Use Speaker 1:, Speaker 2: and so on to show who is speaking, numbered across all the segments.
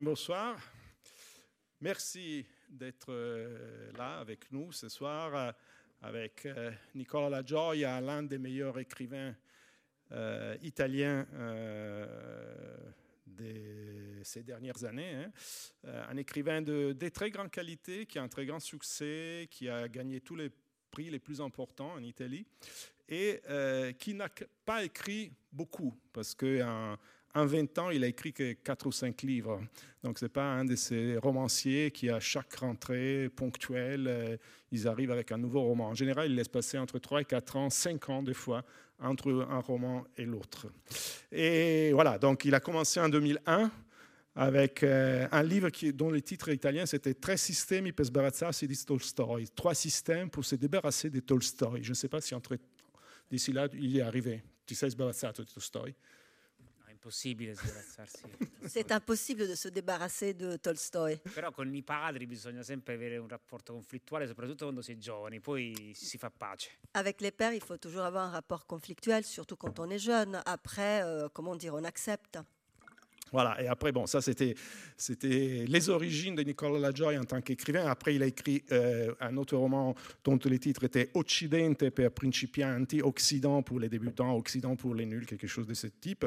Speaker 1: Bonsoir. Merci d'être euh, là avec nous ce soir euh, avec euh, Nicola La Gioia, l'un des meilleurs écrivains italiens de ces dernières années. Hein. un écrivain de, de, très grande qualité, qui a un très grand succès, qui a gagné tous les prix les plus importants en Italie et qui n'a pas écrit beaucoup parce qu'un en 20 ans, il a écrit que 4 ou 5 livres. Donc, ce n'est pas un de ces romanciers qui, à chaque rentrée ponctuelle, euh, ils arrivent avec un nouveau roman. En général, il laisse passer entre 3 et 4 ans, 5 ans des fois, entre un roman et l'autre. Et voilà, donc il a commencé en 2001 avec euh, un livre dont le titre italien c'était Tre sistemi per sbarazzarsi di Tolstoi. Trois systèmes pour se débarrasser de Tolstoi. Je ne sais pas si entre d'ici là il y est arrivé. Tu sais sbarazzato di Tolstoi
Speaker 2: impossibile sbarazzarsi.
Speaker 3: C'est impossible de se débarrasser de Tolstoi.
Speaker 2: Però con i padri bisogna sempre avere un rapporto conflittuale, soprattutto quando si è giovani, poi si fa pace.
Speaker 3: Avec les pères, il faut toujours avoir un rapport conflictuel, surtout quand on est jeune. Après, euh, comment dire, on accepte.
Speaker 1: Voilà, et après, bon, ça c'était, c'était les origines de Nicola Lagioia en tant qu'écrivain. Après, il a écrit euh, un autre roman dont le titre était Occidente per principianti, Occident pour les débutants, Occident pour les nuls, quelque chose de ce type,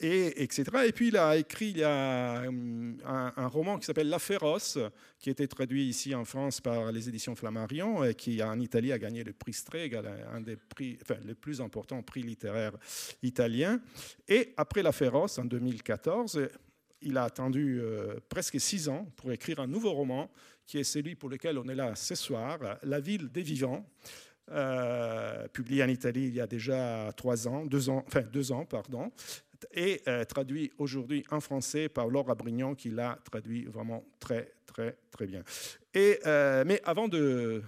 Speaker 1: et, etc. Et puis il a écrit il y a, hum, un, roman qui s'appelle La Féroce, qui a été traduit ici en France par les éditions Flammarion, et qui en Italie a gagné le prix Strega, un des prix, enfin, les plus importants prix littéraires italiens. Et après La Féroce, en 2014, il a attendu euh, presque six ans pour écrire un nouveau roman, qui est celui pour lequel on est là ce soir, La ville des vivants, euh, publié en Italie il y a déjà trois ans, deux ans, enfin deux ans, pardon, et euh, traduit aujourd'hui en français par Laura Brignon, qui l'a traduit vraiment très, très, très bien. Et, mais avant de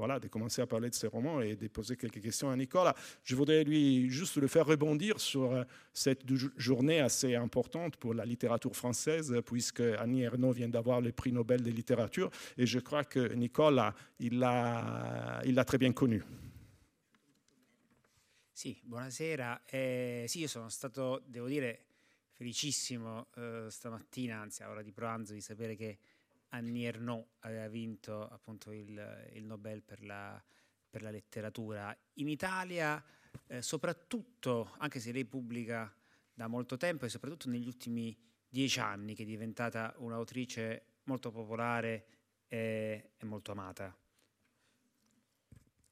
Speaker 1: voilà, de commencer à parler de ses romans et de poser quelques questions à Nicolas. Je voudrais lui juste le faire rebondir sur euh, cette journée assez importante pour la littérature française, puisque Annie Ernaux vient d'avoir le prix Nobel de littérature, et je crois que Nicolas, il l'a, il l'a très bien connu.
Speaker 2: Sì, buonasera. Eh, sì, io sono stato, devo dire, felicissimo eh, stamattina, anzi a ora di pranzo, di sapere che Annie Ernaux aveva vinto appunto il, il Nobel per la, per la, letteratura. In Italia, eh, soprattutto, anche se lei pubblica da molto tempo e soprattutto negli ultimi dieci anni, che è diventata un'autrice molto popolare e, e molto amata.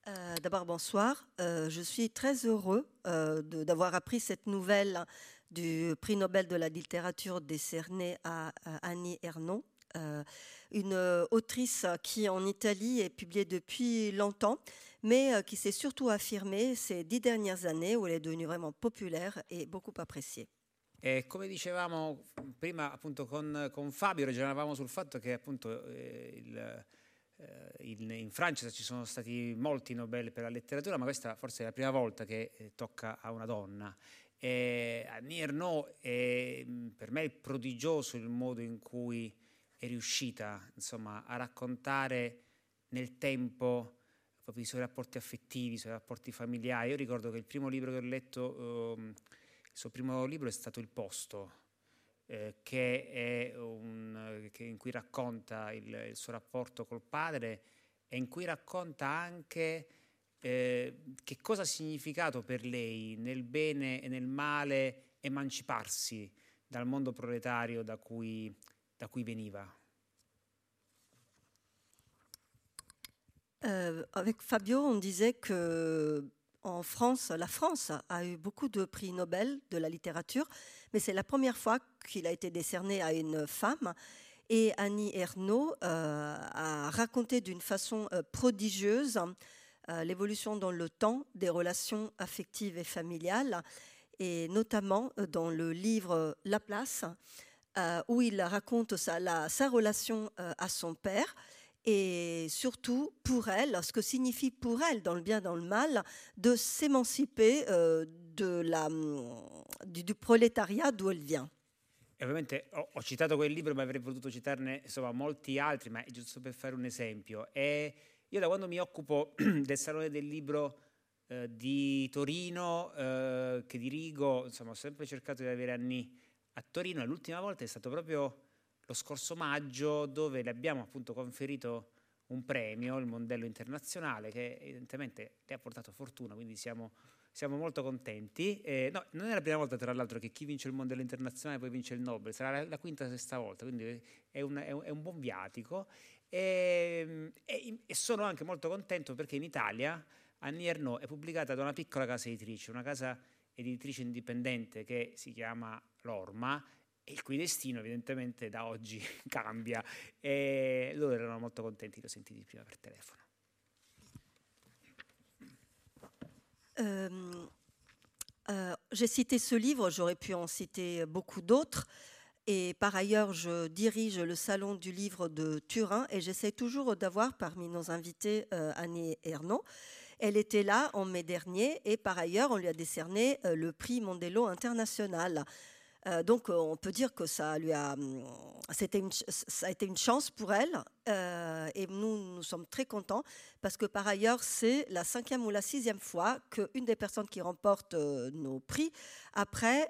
Speaker 3: Euh, D'abord, bonsoir. Euh, je suis très heureux euh, d'avoir appris cette nouvelle du prix Nobel de la littérature décerné à, à Annie Ernaux. Euh, une euh, autrice qui en Italie est publiée depuis longtemps, mais euh, qui s'est surtout affirmée ces dix dernières années où elle est devenue vraiment populaire et beaucoup appréciée.
Speaker 2: E come dicevamo prima appunto con, con Fabio, ragionavamo sul fatto che appunto eh, il, eh, in, in, Francia ci sono stati molti Nobel per la letteratura, ma questa forse è la prima volta che eh, tocca a una donna. E Annie Ernaux è per me è prodigioso il modo in cui è riuscita insomma, a raccontare nel tempo proprio i suoi rapporti affettivi, i suoi rapporti familiari. Io ricordo che il primo libro che ho letto, eh, il suo primo libro è stato Il posto, eh, che un, che in cui racconta il, il, suo rapporto col padre e in cui racconta anche eh, che cosa ha significato per lei nel bene e nel male emanciparsi dal mondo proletario da cui veniva?
Speaker 3: Euh, Avec Fabio, on disait que en France, la France a eu beaucoup de prix Nobel de la littérature, mais c'est la première fois qu'il a été décerné à une femme. Et Annie Ernaux euh, a raconté d'une façon euh, prodigieuse l'évolution dans le temps des relations affectives et familiales, et notamment dans le livre La place, euh, où il raconte sa, la, sa relation euh, à son père et surtout pour elle, ce que signifie pour elle, dans le bien, dans le mal, de s'émanciper euh, de la, du, du proletariat d'où elle vient.
Speaker 2: E ovviamente ho, ho, citato quel libro, ma avrei potuto citarne insomma, molti altri, ma è giusto per fare un esempio. E io da quando mi occupo del Salone del Libro eh, di Torino, eh, che dirigo, insomma, ho sempre cercato di avere anni a Torino l'ultima volta è stato proprio lo scorso maggio dove le abbiamo appunto conferito un premio, il Mondello Internazionale, che evidentemente le ha portato fortuna, quindi siamo, siamo molto contenti. Eh, no, non è la prima volta, tra l'altro, che chi vince il Mondello Internazionale poi vince il Nobel, sarà la, la quinta o sesta volta, quindi è un, è un, è un buon viatico. E, e, e, sono anche molto contento perché in Italia Annie Ernaux è pubblicata da una piccola casa editrice, una casa editrice indipendente che si chiama Lorma il cui destino evidentemente da oggi cambia e loro erano molto contenti, l'ho sentiti prima per telefono.
Speaker 3: Euh, euh, J'ai cité ce livre, j'aurais pu en citer beaucoup d'autres. Et par ailleurs, je dirige le salon du livre de Turin et j'essaie toujours d'avoir parmi nos invités euh, Annie Ernaud. Elle était là en mai dernier et par ailleurs, on lui a décerné euh, le prix Mondello International. Euh, donc, euh, on peut dire que ça, lui a, hum, c'était ça a été une chance pour elle. Euh, et nous, nous sommes très contents parce que par ailleurs, c'est la cinquième ou la sixième fois qu'une des personnes qui remporte nos prix, après,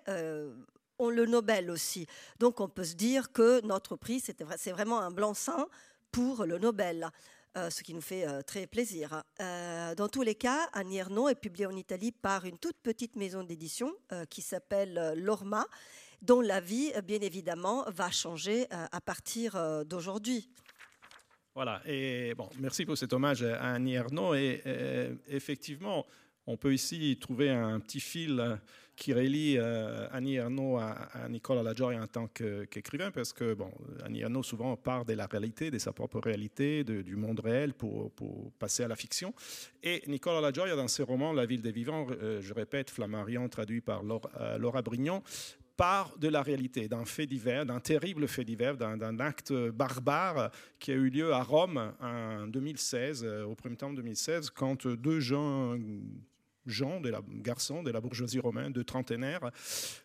Speaker 3: ont le Nobel aussi. Donc, on peut se dire que notre prix, c'est vraiment un blanc-seing pour le Nobel. ce qui nous fait très plaisir. dans tous les cas, Annie Ernaux est publié en Italie par une toute petite maison d'édition qui s'appelle Lorma dont la vie, euh, bien évidemment, va changer euh, à partir euh, d'aujourd'hui.
Speaker 1: Voilà, et bon, merci pour cet hommage à Annie Ernaux. Et, effectivement, on peut ici trouver un petit fil qui relie Annie Ernaux à, Nicolas Lagioia en tant qu'écrivain, parce que bon, Annie Ernaux souvent part de la réalité, de sa propre réalité, du monde réel pour, passer à la fiction. Et Nicolas Lagioia, dans ses romans La ville des vivants, je répète, Flammarion traduit par Laura, Laura Brignon, part de la réalité, d'un fait divers, d'un terrible fait divers, d'un acte barbare qui a eu lieu à Rome en 2016, euh, au printemps 2016, quand deux gens gens, de la, garçons de la bourgeoisie romaine, de trentenaires,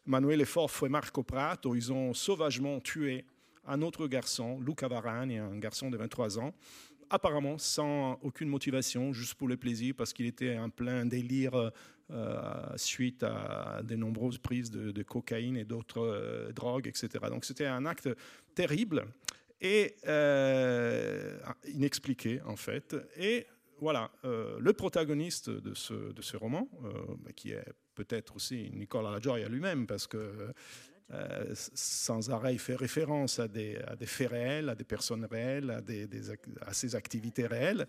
Speaker 1: Manuel Forfo et Marco Prato, ils ont sauvagement tué un autre garçon, Luca Varani, un garçon de 23 ans, apparemment sans aucune motivation, juste pour le plaisir, parce qu'il était en plein délire suite à de nombreuses prises de, cocaïne et d'autres euh, drogues, etc. Donc c'était un acte terrible et euh, inexpliqué en fait. Et voilà, le protagoniste de ce, de ce roman, qui est peut-être aussi Nicolas Lagioia lui-même, parce que sans arrêt, il fait référence à des, à des, faits réels, à des personnes réelles, à, des, à ses activités réelles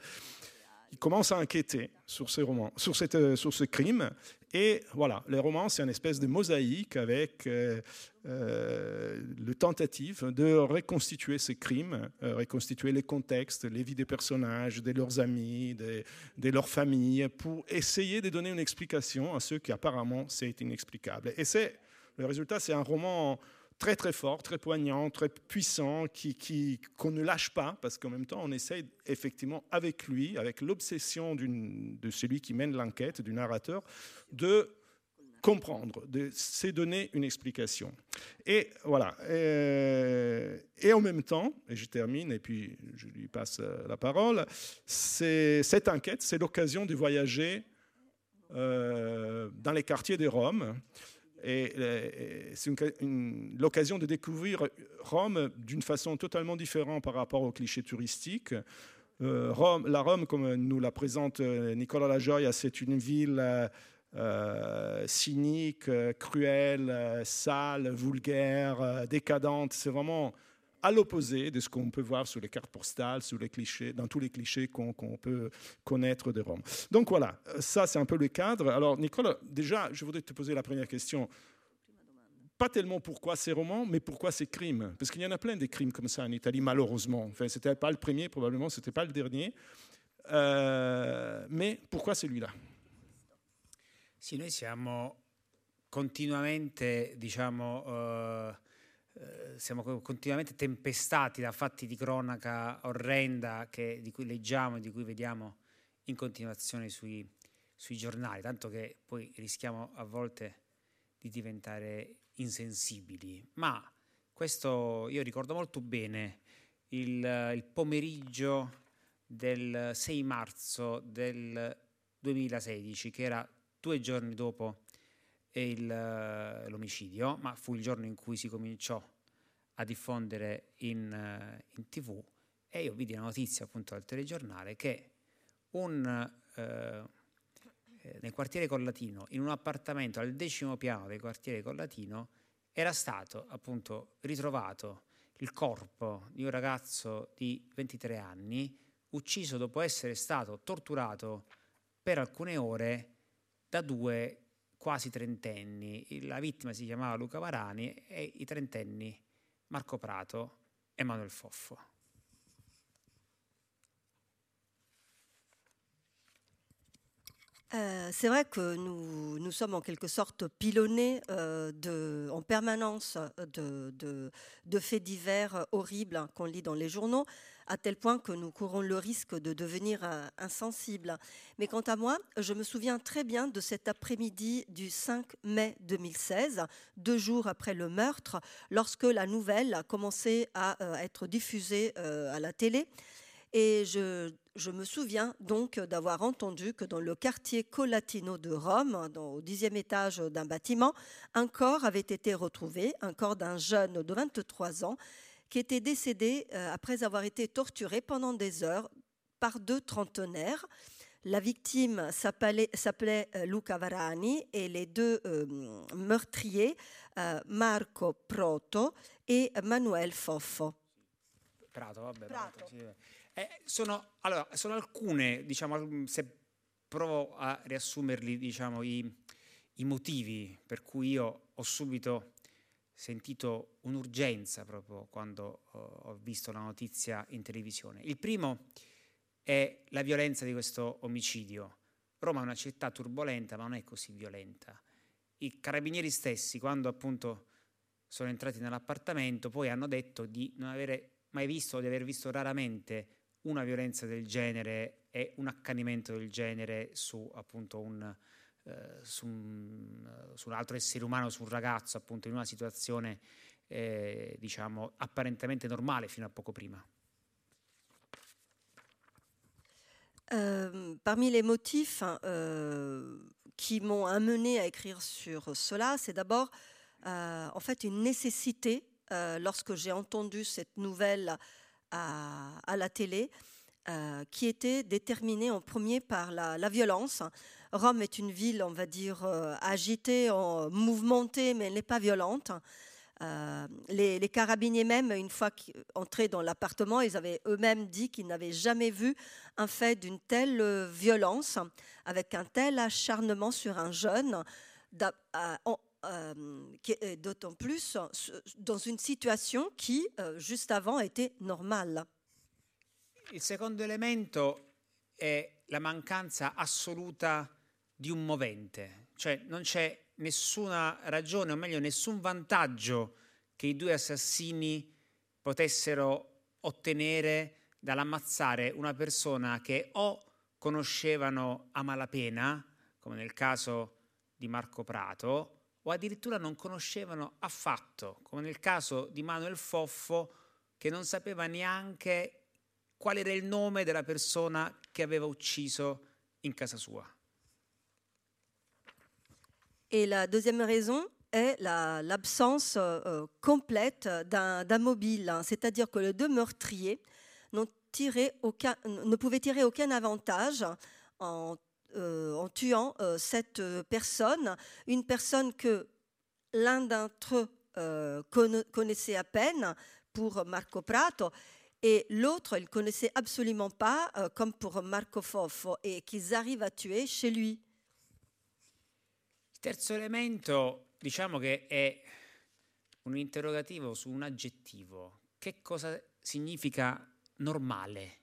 Speaker 1: il commence à enquêter sur ces romans, sur, cette, euh, sur ce crime. Et voilà, les romans, c'est une espèce de mosaïque avec euh, euh, le tentative de reconstituer ces crimes, reconstituer les contextes, les vies des personnages, de leurs amis, de, de leurs familles, pour essayer de donner une explication à ceux qui apparemment c'est inexplicable. Et c'est le résultat, c'est un roman très très fort, très poignant, très puissant, qui, qui, qu'on ne lâche pas, parce qu'en même temps, on essaye effectivement avec lui, avec l'obsession de celui qui mène l'enquête, du narrateur, de comprendre, de se donner une explication. Et voilà. Et, en même temps, et je termine, et puis je lui passe la parole, c'est, cette enquête, c'est l'occasion de voyager euh, dans les quartiers de Rome. Et, c'est l'occasion de découvrir Rome d'une façon totalement différente par rapport aux clichés touristiques. Euh, Rome, la Rome, comme nous la présente euh, Nicolas Lagioia, c'est une ville euh, cynique, cruelle, sale, vulgaire, décadente. C'est vraiment à l'opposé de ce qu'on peut voir sur les cartes postales, sur les clichés, dans tous les clichés qu'on peut connaître de Rome. Donc voilà, ça c'est un peu le cadre. Alors Nicolas, déjà, je voudrais te poser la première question. Pas tellement pourquoi ces romans, mais pourquoi ces crimes? Parce qu'il y en a plein des crimes comme ça en Italie, malheureusement. Enfin, ce n'était pas le premier, probablement, ce n'était pas le dernier. Euh, mais pourquoi celui-là?
Speaker 2: Sì, noi siamo continuamente, diciamo, Eh, siamo continuamente tempestati da fatti di cronaca orrenda che, di cui leggiamo e di cui vediamo in continuazione sui, sui giornali, tanto che poi rischiamo a volte di diventare insensibili. Ma questo io ricordo molto bene il, il pomeriggio del 6 marzo del 2016, che era due giorni dopo il, l'omicidio, ma fu il giorno in cui si cominciò a diffondere in, uh, in tv e io vidi la notizia appunto al telegiornale che un, uh, nel quartiere Collatino, in un appartamento al decimo piano del quartiere Collatino, era stato appunto ritrovato il corpo di un ragazzo di 23 anni ucciso dopo essere stato torturato per alcune ore da due quasi trentenni. La vittima si chiamava Luca Varani e i trentenni Marco Prato e Manuel Foffo.
Speaker 3: Euh, c'est vrai que nous, nous, sommes en quelque sorte pilonnés euh, en permanence de, faits divers horribles qu'on lit dans les journaux, à tel point que nous courons le risque de devenir euh, insensibles. Mais quant à moi, je me souviens très bien de cet après-midi du 5 mai 2016, deux jours après le meurtre, lorsque la nouvelle a commencé à être diffusée à la télé. Et je, me souviens donc d'avoir entendu que dans le quartier Colatino de Rome, au dixième étage d'un bâtiment, un corps avait été retrouvé, un corps d'un jeune de 23 ans qui était décédé euh, après avoir été torturé pendant des heures par deux trentenaires. La victime s'appelait euh, Luca Varani et les deux euh, meurtriers, euh, Marco Proto et Manuel Foffo.
Speaker 2: Prato, vabbè, Prato. Prato sì. Eh, sono, allora, sono alcune, diciamo, se provo a riassumerli, diciamo, i, i motivi per cui io ho subito sentito un'urgenza proprio quando ho, ho visto la notizia in televisione. Il primo è la violenza di questo omicidio. Roma è una città turbolenta, ma non è così violenta. I carabinieri stessi, quando appunto sono entrati nell'appartamento, poi hanno detto di non avere mai visto o di aver visto raramente una violenza del genere e un accanimento del genere su appunto un, eh, su, un, su un altro essere umano, su un ragazzo appunto in una situazione eh, diciamo apparentemente normale fino a poco prima.
Speaker 3: Euh, parmi les motifs euh, qui m'ont amené à écrire sur cela, c'est d'abord euh, en fait une nécessité euh, lorsque j'ai entendu cette nouvelle à, la télé, qui était déterminée en premier par la, violence. Rome est une ville, on va dire, euh, agitée, mouvementée, mais elle n'est pas violente. Euh, les, carabiniers même, une fois entrés dans l'appartement, ils avaient eux-mêmes dit qu'ils n'avaient jamais vu un fait d'une telle violence, avec un tel acharnement sur un jeune, euh, d'autant plus dans une situation qui, euh, juste avant, était normale.
Speaker 2: Il secondo elemento è la mancanza assoluta di un movente, cioè non c'è nessuna ragione, o meglio nessun vantaggio che i due assassini potessero ottenere dall'ammazzare una persona che o conoscevano a malapena, come nel caso di Marco Prato, o addirittura non conoscevano affatto, come nel caso di Manuel Foffo che non sapeva neanche qual era il nome della persona che aveva ucciso in casa sua.
Speaker 3: Et la deuxième raison est l'absence la, euh, complète d'un mobile, c'est-à-dire que les deux meurtriers ne pouvaient tirer aucun avantage en euh, tuant euh, cette euh, personne, une personne que l'un d'entre eux connaissait à peine pour Marco Prato et l'autre, il connaissait absolument pas, comme pour Marco Foffo, et qu'ils arrivent à tuer chez lui.
Speaker 2: Terzo elemento, diciamo che è un interrogativo su un aggettivo. Che cosa significa normale?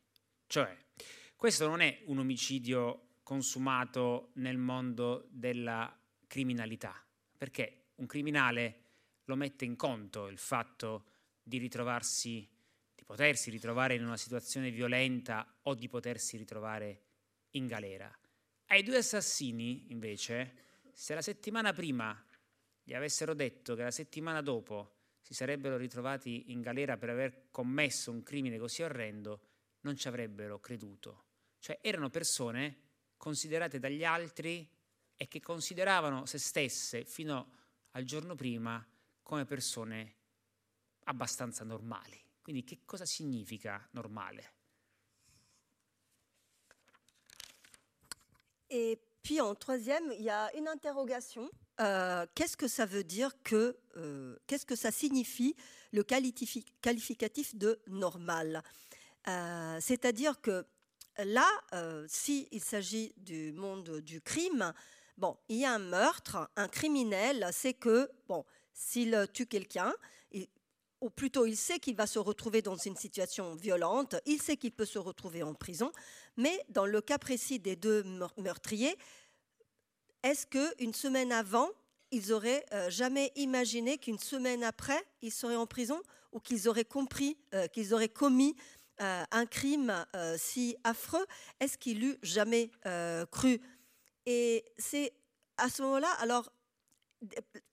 Speaker 2: Cioè, questo non è un omicidio consumato nel mondo della criminalità, perché un criminale lo mette in conto il fatto di ritrovarsi, di potersi ritrovare in una situazione violenta o di potersi ritrovare in galera. Ai due assassini, invece, se la settimana prima gli avessero detto che la settimana dopo si sarebbero ritrovati in galera per aver commesso un crimine così orrendo, non ci avrebbero creduto. Cioè erano persone considerate dagli altri e che consideravano se stesse fino al giorno prima come persone abbastanza normali. Quindi che cosa significa normale?
Speaker 3: Et puis en troisième, il y a une interrogation. Euh, qu'est-ce que ça veut dire que, euh, qu'est-ce que ça signifie le qualifi- qualificatif de normal? Euh, C'est-à-dire que là, s'il s'agit du monde du crime, bon, il y a un meurtre, un criminel, c'est que, bon, s'il tue quelqu'un, ou plutôt il sait qu'il va se retrouver dans une situation violente, il sait qu'il peut se retrouver en prison, mais dans le cas précis des deux meur- meurtriers, est-ce qu'une semaine avant, ils auraient euh, jamais imaginé qu'une semaine après, ils seraient en prison ou qu'ils auraient compris euh, qu'ils auraient commis euh, un crime si affreux? Est-ce qu'ils l'eût jamais cru? Et c'est à ce moment-là, alors,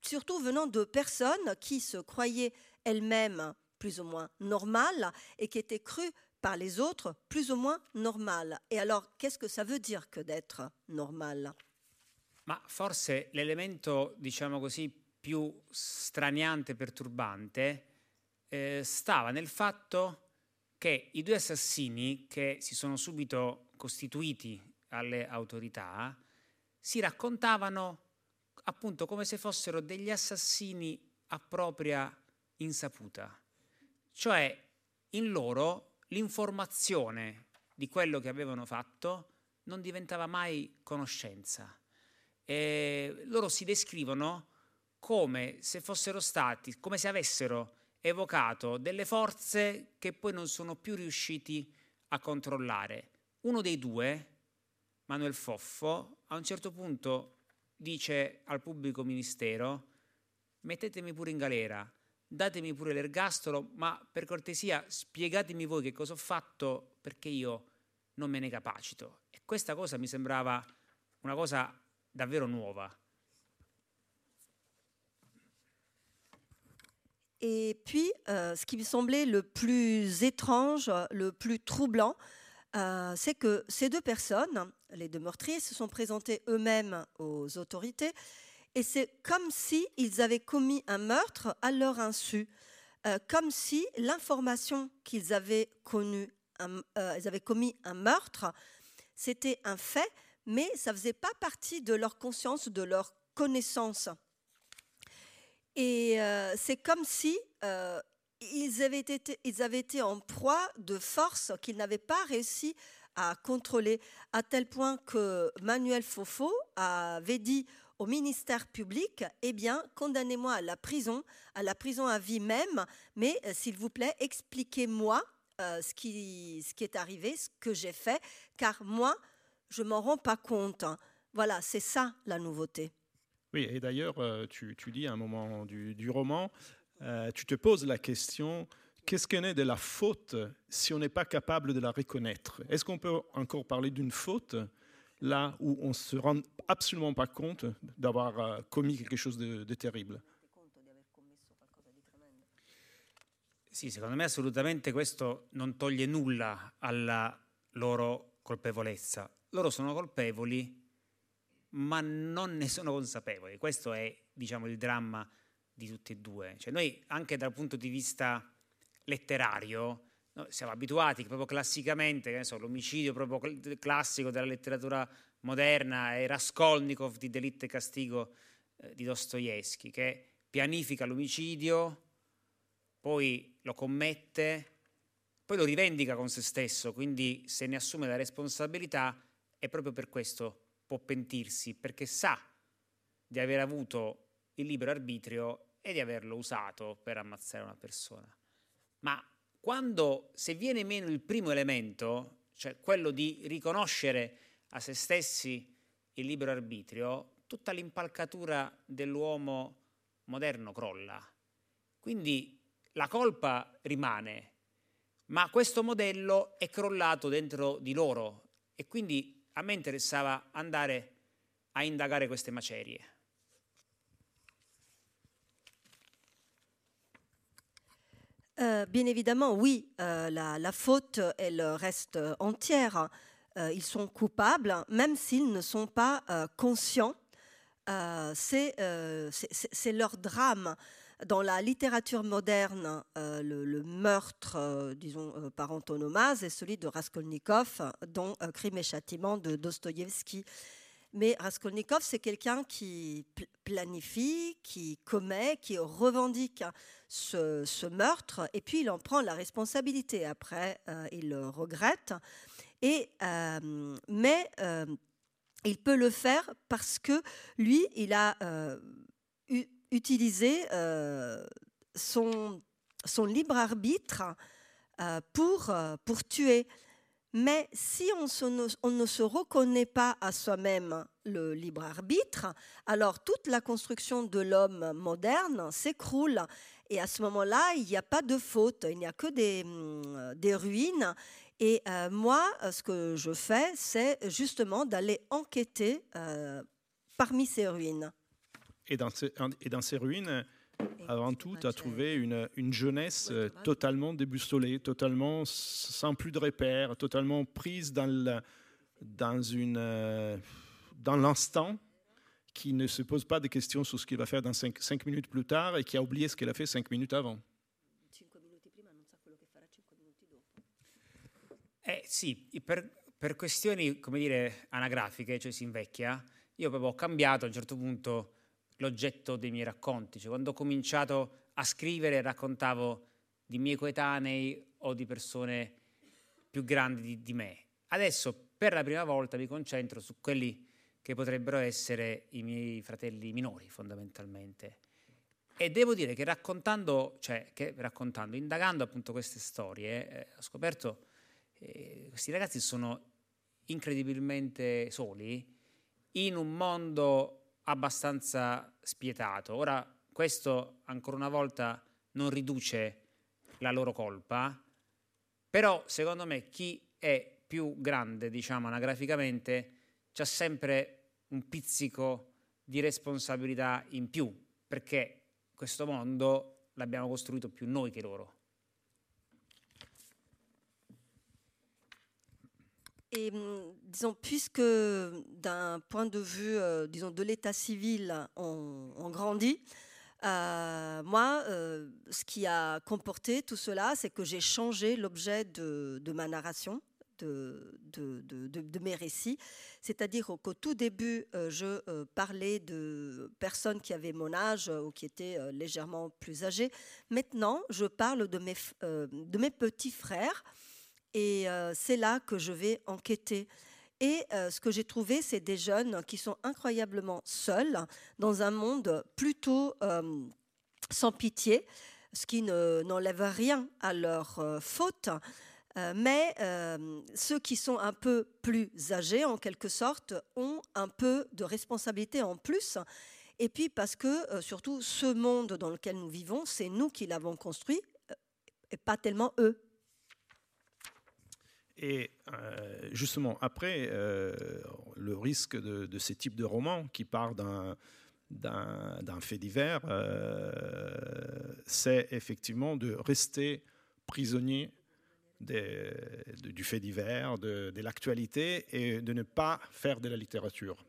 Speaker 3: surtout venant de personnes qui se croyaient elles-mêmes plus ou moins normales et qui étaient crues par les autres plus ou moins normales. Et alors, qu'est-ce que ça veut dire que d'être normal
Speaker 2: Ma forse l'elemento, diciamo così, più straniante e perturbante eh, stava nel fatto che i due assassini, che si sono subito costituiti alle autorità, si raccontavano appunto come se fossero degli assassini a propria insaputa. Cioè in loro l'informazione di quello che avevano fatto non diventava mai conoscenza. E loro si descrivono come se fossero stati, come se avessero evocato delle forze che poi non sono più riusciti a controllare. Uno dei due, Manuel Foffo, a un certo punto dice al pubblico ministero mettetemi pure in galera, datemi pure l'ergastolo, ma per cortesia spiegatemi voi che cosa ho fatto perché io non me ne capacito. E questa cosa mi sembrava una cosa davvero nuova.
Speaker 3: Et puis, euh, ce qui me semblait le plus étrange, le plus troublant, euh, c'est que ces deux personnes, les deux meurtriers, se sont présentés eux-mêmes aux autorités et c'est comme si ils avaient commis un meurtre à leur insu, euh, comme si l'information qu'ils avaient connu, un- euh, ils avaient commis un meurtre, c'était un fait, mais ça faisait pas partie de leur conscience, de leur connaissance. Et euh, c'est comme si ils, avaient été, ils avaient été en proie de forces qu'ils n'avaient pas réussi à contrôler, à tel point que Manuel Fofo avait dit au ministère public, eh bien, condamnez-moi à la prison, à la prison à vie même, mais euh, s'il vous plaît, expliquez-moi euh, ce, qui, ce qui est arrivé, ce que j'ai fait, car moi, je m'en rends pas compte. Voilà, c'est ça la nouveauté.
Speaker 1: Oui, et d'ailleurs, euh, tu, tu dis à un moment du, du roman, tu te poses la question, qu'est-ce qu'on est de la faute si on n'est pas capable de la reconnaître? Est-ce qu'on peut encore parler d'une faute là où on ne se rend absolument pas compte d'avoir euh, commis quelque chose de, de terrible
Speaker 2: Sì, secondo me assolutamente questo non toglie nulla alla loro colpevolezza. Loro sono colpevoli, ma non ne sono consapevoli. Questo è, diciamo, il dramma di tutti e due. Cioè noi anche dal punto di vista letterario no, siamo abituati proprio classicamente, so, l'omicidio proprio cl- classico della letteratura moderna è Raskolnikov di Delitto e Castigo eh, di Dostoevsky, che pianifica l'omicidio, poi lo commette, poi lo rivendica con se stesso, quindi se ne assume la responsabilità e proprio per questo può pentirsi, perché sa di aver avuto il libero arbitrio e di averlo usato per ammazzare una persona. Ma quando, se viene meno il primo elemento, cioè quello di riconoscere a se stessi il libero arbitrio, tutta l'impalcatura dell'uomo moderno crolla. Quindi la colpa rimane, ma questo modello è crollato dentro di loro e quindi a me interessava andare a indagare queste macerie.
Speaker 3: Euh, bien évidemment, oui, euh, la, faute, elle reste entière. Euh, ils sont coupables, même s'ils ne sont pas conscients. C'est leur drame. dans la littérature moderne, le, meurtre, disons, par antonomase est celui de Raskolnikov, dont Crime et châtiment de Dostoïevski. Mais Raskolnikov, c'est quelqu'un qui planifie, qui commet, qui revendique ce, meurtre, et puis il en prend la responsabilité. Après, il le regrette. Et, mais il peut le faire parce que lui, il a utiliser euh, son, son, libre arbitre euh, pour, euh, pour tuer. Mais si on, ne se reconnaît pas à soi-même le libre arbitre, alors toute la construction de l'homme moderne s'écroule. Et à ce moment-là, il n'y a pas de faute, il n'y a que des, des ruines. Et moi, ce que je fais, c'est justement d'aller enquêter parmi ces ruines.
Speaker 1: Et dans ces ruines, avant tout, tu as trouvé une, une jeunesse euh, totalement. déboussolée, totalement sans plus de repères, totalement prise dans, le, dans, une, euh, dans l'instant, qui ne se pose pas de questions sur ce qu'il va faire dans cinq, cinq, minutes plus tard et qui a oublié ce qu'il a fait cinq minutes avant.
Speaker 2: Eh sì, per, per questioni, come dire, anagrafiche, cioè si invecchia, io proprio ho cambiato a un certo punto l'oggetto dei miei racconti. Cioè, quando ho cominciato a scrivere raccontavo di miei coetanei o di persone più grandi di, di me. Adesso per la prima volta mi concentro su quelli che potrebbero essere i miei fratelli minori fondamentalmente. E devo dire che raccontando, cioè che raccontando, indagando appunto queste storie, eh, ho scoperto che eh, questi ragazzi sono incredibilmente soli in un mondo abbastanza spietato. Ora, questo ancora una volta non riduce la loro colpa, però secondo me chi è più grande, diciamo anagraficamente, c'ha sempre un pizzico di responsabilità in più, perché questo mondo l'abbiamo costruito più noi che loro.
Speaker 3: Et hum, disons, puisque d'un point de vue, euh, disons, de l'état civil, on, grandit, euh, moi, euh, ce qui a comporté tout cela, c'est que j'ai changé l'objet de, ma narration, de, de, mes récits. C'est-à-dire qu'au tout début, je parlais de personnes qui avaient mon âge ou qui étaient légèrement plus âgées. Maintenant, je parle de mes, de mes petits frères et euh, c'est là que je vais enquêter. Et euh, ce que j'ai trouvé, c'est des jeunes qui sont incroyablement seuls dans un monde plutôt euh, sans pitié, ce qui n'enlève rien à leur faute. mais ceux qui sont un peu plus âgés, en quelque sorte, ont un peu de responsabilité en plus. Et puis parce que, surtout, ce monde dans lequel nous vivons, c'est nous qui l'avons construit, et pas tellement eux.
Speaker 1: Et euh, justement, après, euh, le risque de, ces types de romans qui partent d'un fait divers, euh, c'est effectivement de rester prisonnier du fait divers, de, de l'actualité et de ne pas faire de la littérature.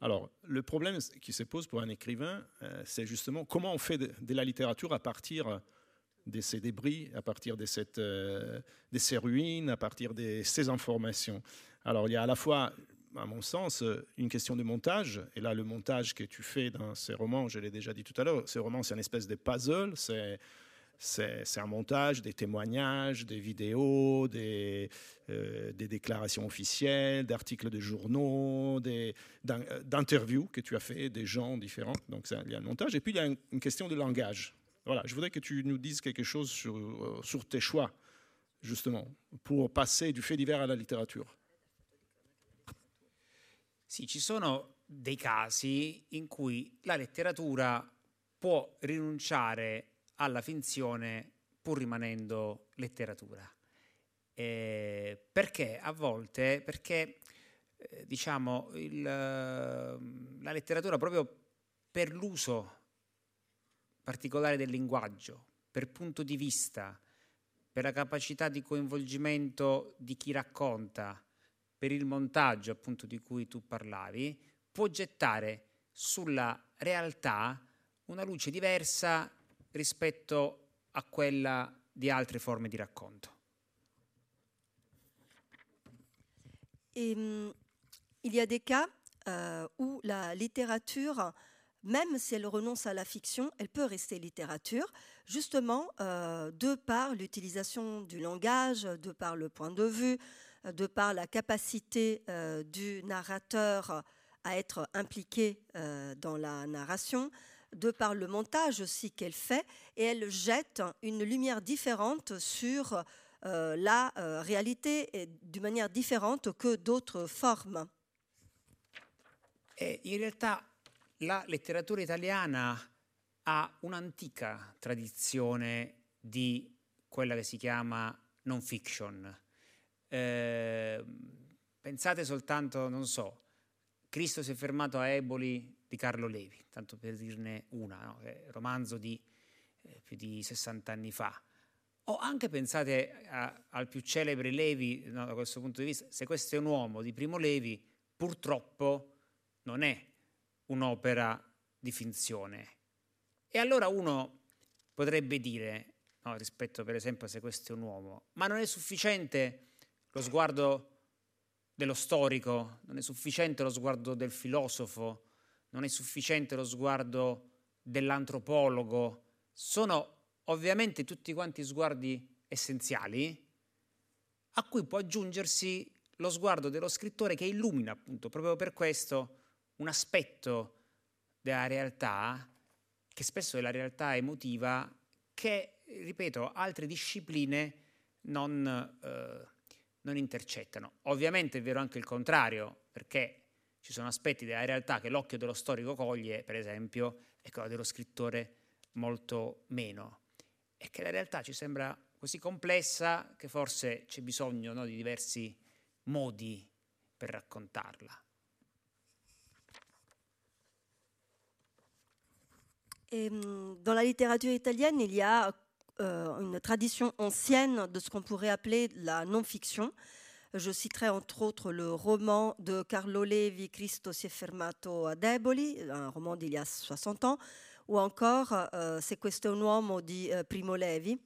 Speaker 1: Alors, le problème qui se pose pour un écrivain, c'est justement comment on fait de, de, la littérature à partir de ces débris, à partir de, cette, euh, ces ruines, à partir de ces informations. Alors il y a à la fois, à mon sens, une question de montage. Et là, le montage que tu fais dans ces romans, je l'ai déjà dit tout à l'heure, ces romans, c'est une espèce de puzzle. C'est c'est un montage des témoignages, des vidéos, des, euh, des déclarations officielles, d'articles de journaux, d'interviews que tu as fait, des gens différents. Donc il y a un montage. Et puis il y a une question de langage. Voilà, je voudrais que tu nous dises quelque chose sur, euh, sur tes choix, justement, pour passer du fait divers à la letteratura.
Speaker 2: Sì, ci sono dei casi in cui la letteratura può rinunciare alla finzione pur rimanendo letteratura. Eh, perché a volte, perché eh, diciamo il, la letteratura proprio per l'uso particolare del linguaggio, per punto di vista, per la capacità di coinvolgimento di chi racconta, per il montaggio appunto di cui tu parlavi, può gettare sulla realtà una luce diversa rispetto a quella di altre forme di racconto.
Speaker 3: Et, hum, il y a des cas euh, où la littérature, même si elle renonce à la fiction, elle peut rester littérature, justement euh, de par l'utilisation du langage, de par le point de vue, de par la capacité euh, du narrateur à être impliqué euh, dans la narration, de par le montage aussi qu'elle fait, et elle jette une lumière différente sur euh, la euh, réalité et d'une manière différente que d'autres formes.
Speaker 2: E in realtà la letteratura italiana ha un'antica tradizione di quella che si chiama non fiction. Eh, pensate soltanto, non so, Cristo si è fermato a Eboli di Carlo Levi, tanto per dirne una, no? romanzo di eh, più di 60 anni fa. O anche pensate a, al più celebre Levi, no, da questo punto di vista, se questo è un uomo di Primo Levi, purtroppo non è un'opera di finzione. E allora uno potrebbe dire, no, rispetto per esempio se questo è un uomo, ma non è sufficiente lo sguardo dello storico, non è sufficiente lo sguardo del filosofo, non è sufficiente lo sguardo dell'antropologo, sono ovviamente tutti quanti sguardi essenziali a cui può aggiungersi lo sguardo dello scrittore che illumina appunto proprio per questo un aspetto della realtà che spesso è la realtà emotiva che, ripeto, altre discipline non, eh, non intercettano. Ovviamente è vero anche il contrario, perché ci sono aspetti della realtà che l'occhio dello storico coglie, per esempio, e quello dello scrittore molto meno. E che la realtà ci sembra così complessa che forse c'è bisogno no, di diversi modi per raccontarla.
Speaker 3: Hum, dans la littérature italienne, il y a euh, une tradition ancienne de ce qu'on pourrait appeler la non-fiction. Je citerai entre autres le roman de Carlo Levi, Cristo si è fermato a Deboli, un roman d'il y a 60 ans, ou encore euh, C'est questo un uomo di euh, Primo Levi,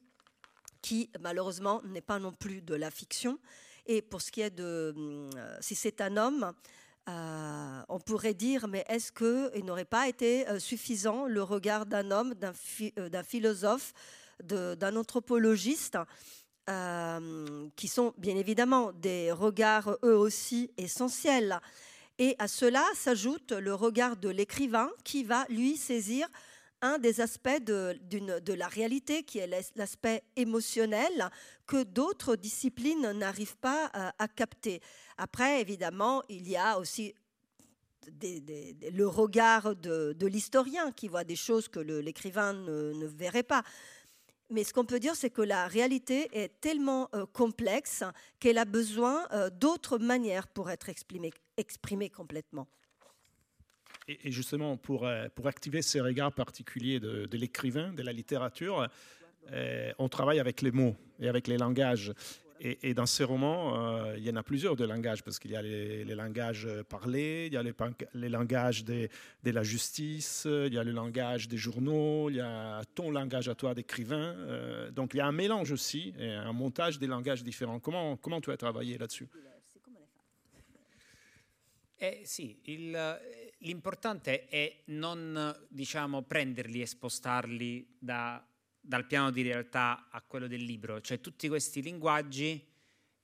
Speaker 3: qui malheureusement n'est pas non plus de la fiction. Et pour ce qui est de euh, si c'est un homme, euh, on pourrait dire, mais est-ce qu'il n'aurait pas été euh, suffisant le regard d'un homme, d'un euh, philosophe, d'un anthropologiste, qui sont bien évidemment des regards eux aussi essentiels. Et à cela s'ajoute le regard de l'écrivain qui va lui saisir un des aspects de, la réalité qui est l'as- l'aspect émotionnel que d'autres disciplines n'arrivent pas à capter. Après, évidemment, il y a aussi le regard de, l'historien qui voit des choses que l'écrivain ne, verrait pas. Mais ce qu'on peut dire, c'est que la réalité est tellement euh, complexe qu'elle a besoin euh, d'autres manières pour être exprimée, complètement.
Speaker 1: Et, justement, pour, euh, pour activer ces regards particuliers de, l'écrivain, de la littérature, on travaille avec les mots et avec les langages. Et, dans ces romans, euh, il y en a plusieurs de langages, parce qu'il y a les, langages parlés, il y a les, langages de la justice, il y a le langage des journaux, il y a ton langage à toi d'écrivain. euh, donc il y a un mélange aussi, un montage des langages différents. Comment, comment tu as travaillé là-dessus?
Speaker 2: Eh sì, l'importante è non diciamo, prenderli e spostarli da- dal piano di realtà a quello del libro, cioè tutti questi linguaggi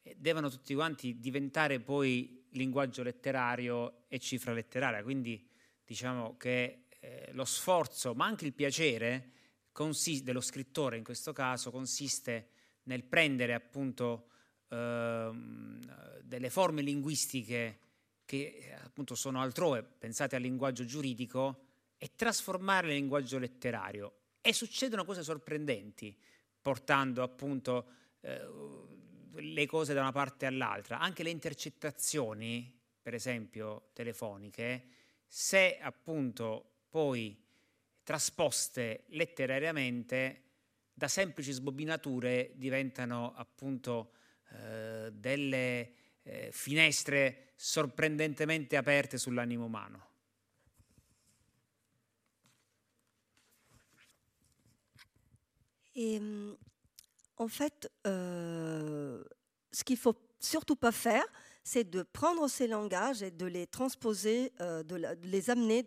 Speaker 2: eh, devono tutti quanti diventare poi linguaggio letterario e cifra letteraria, quindi diciamo che eh, lo sforzo, ma anche il piacere consi- dello scrittore in questo caso consiste nel prendere appunto ehm, delle forme linguistiche che eh, appunto sono altrove, pensate al linguaggio giuridico, e trasformarle in linguaggio letterario. E succedono cose sorprendenti, portando appunto eh, le cose da una parte all'altra. Anche le intercettazioni, per esempio telefoniche, se appunto poi trasposte letterariamente, da semplici sbobinature diventano appunto eh, delle eh, finestre sorprendentemente aperte sull'animo umano.
Speaker 3: Et hum, en fait, euh, ce qu'il faut surtout pas faire, c'est de prendre ces langages et de les transposer, euh, de, les amener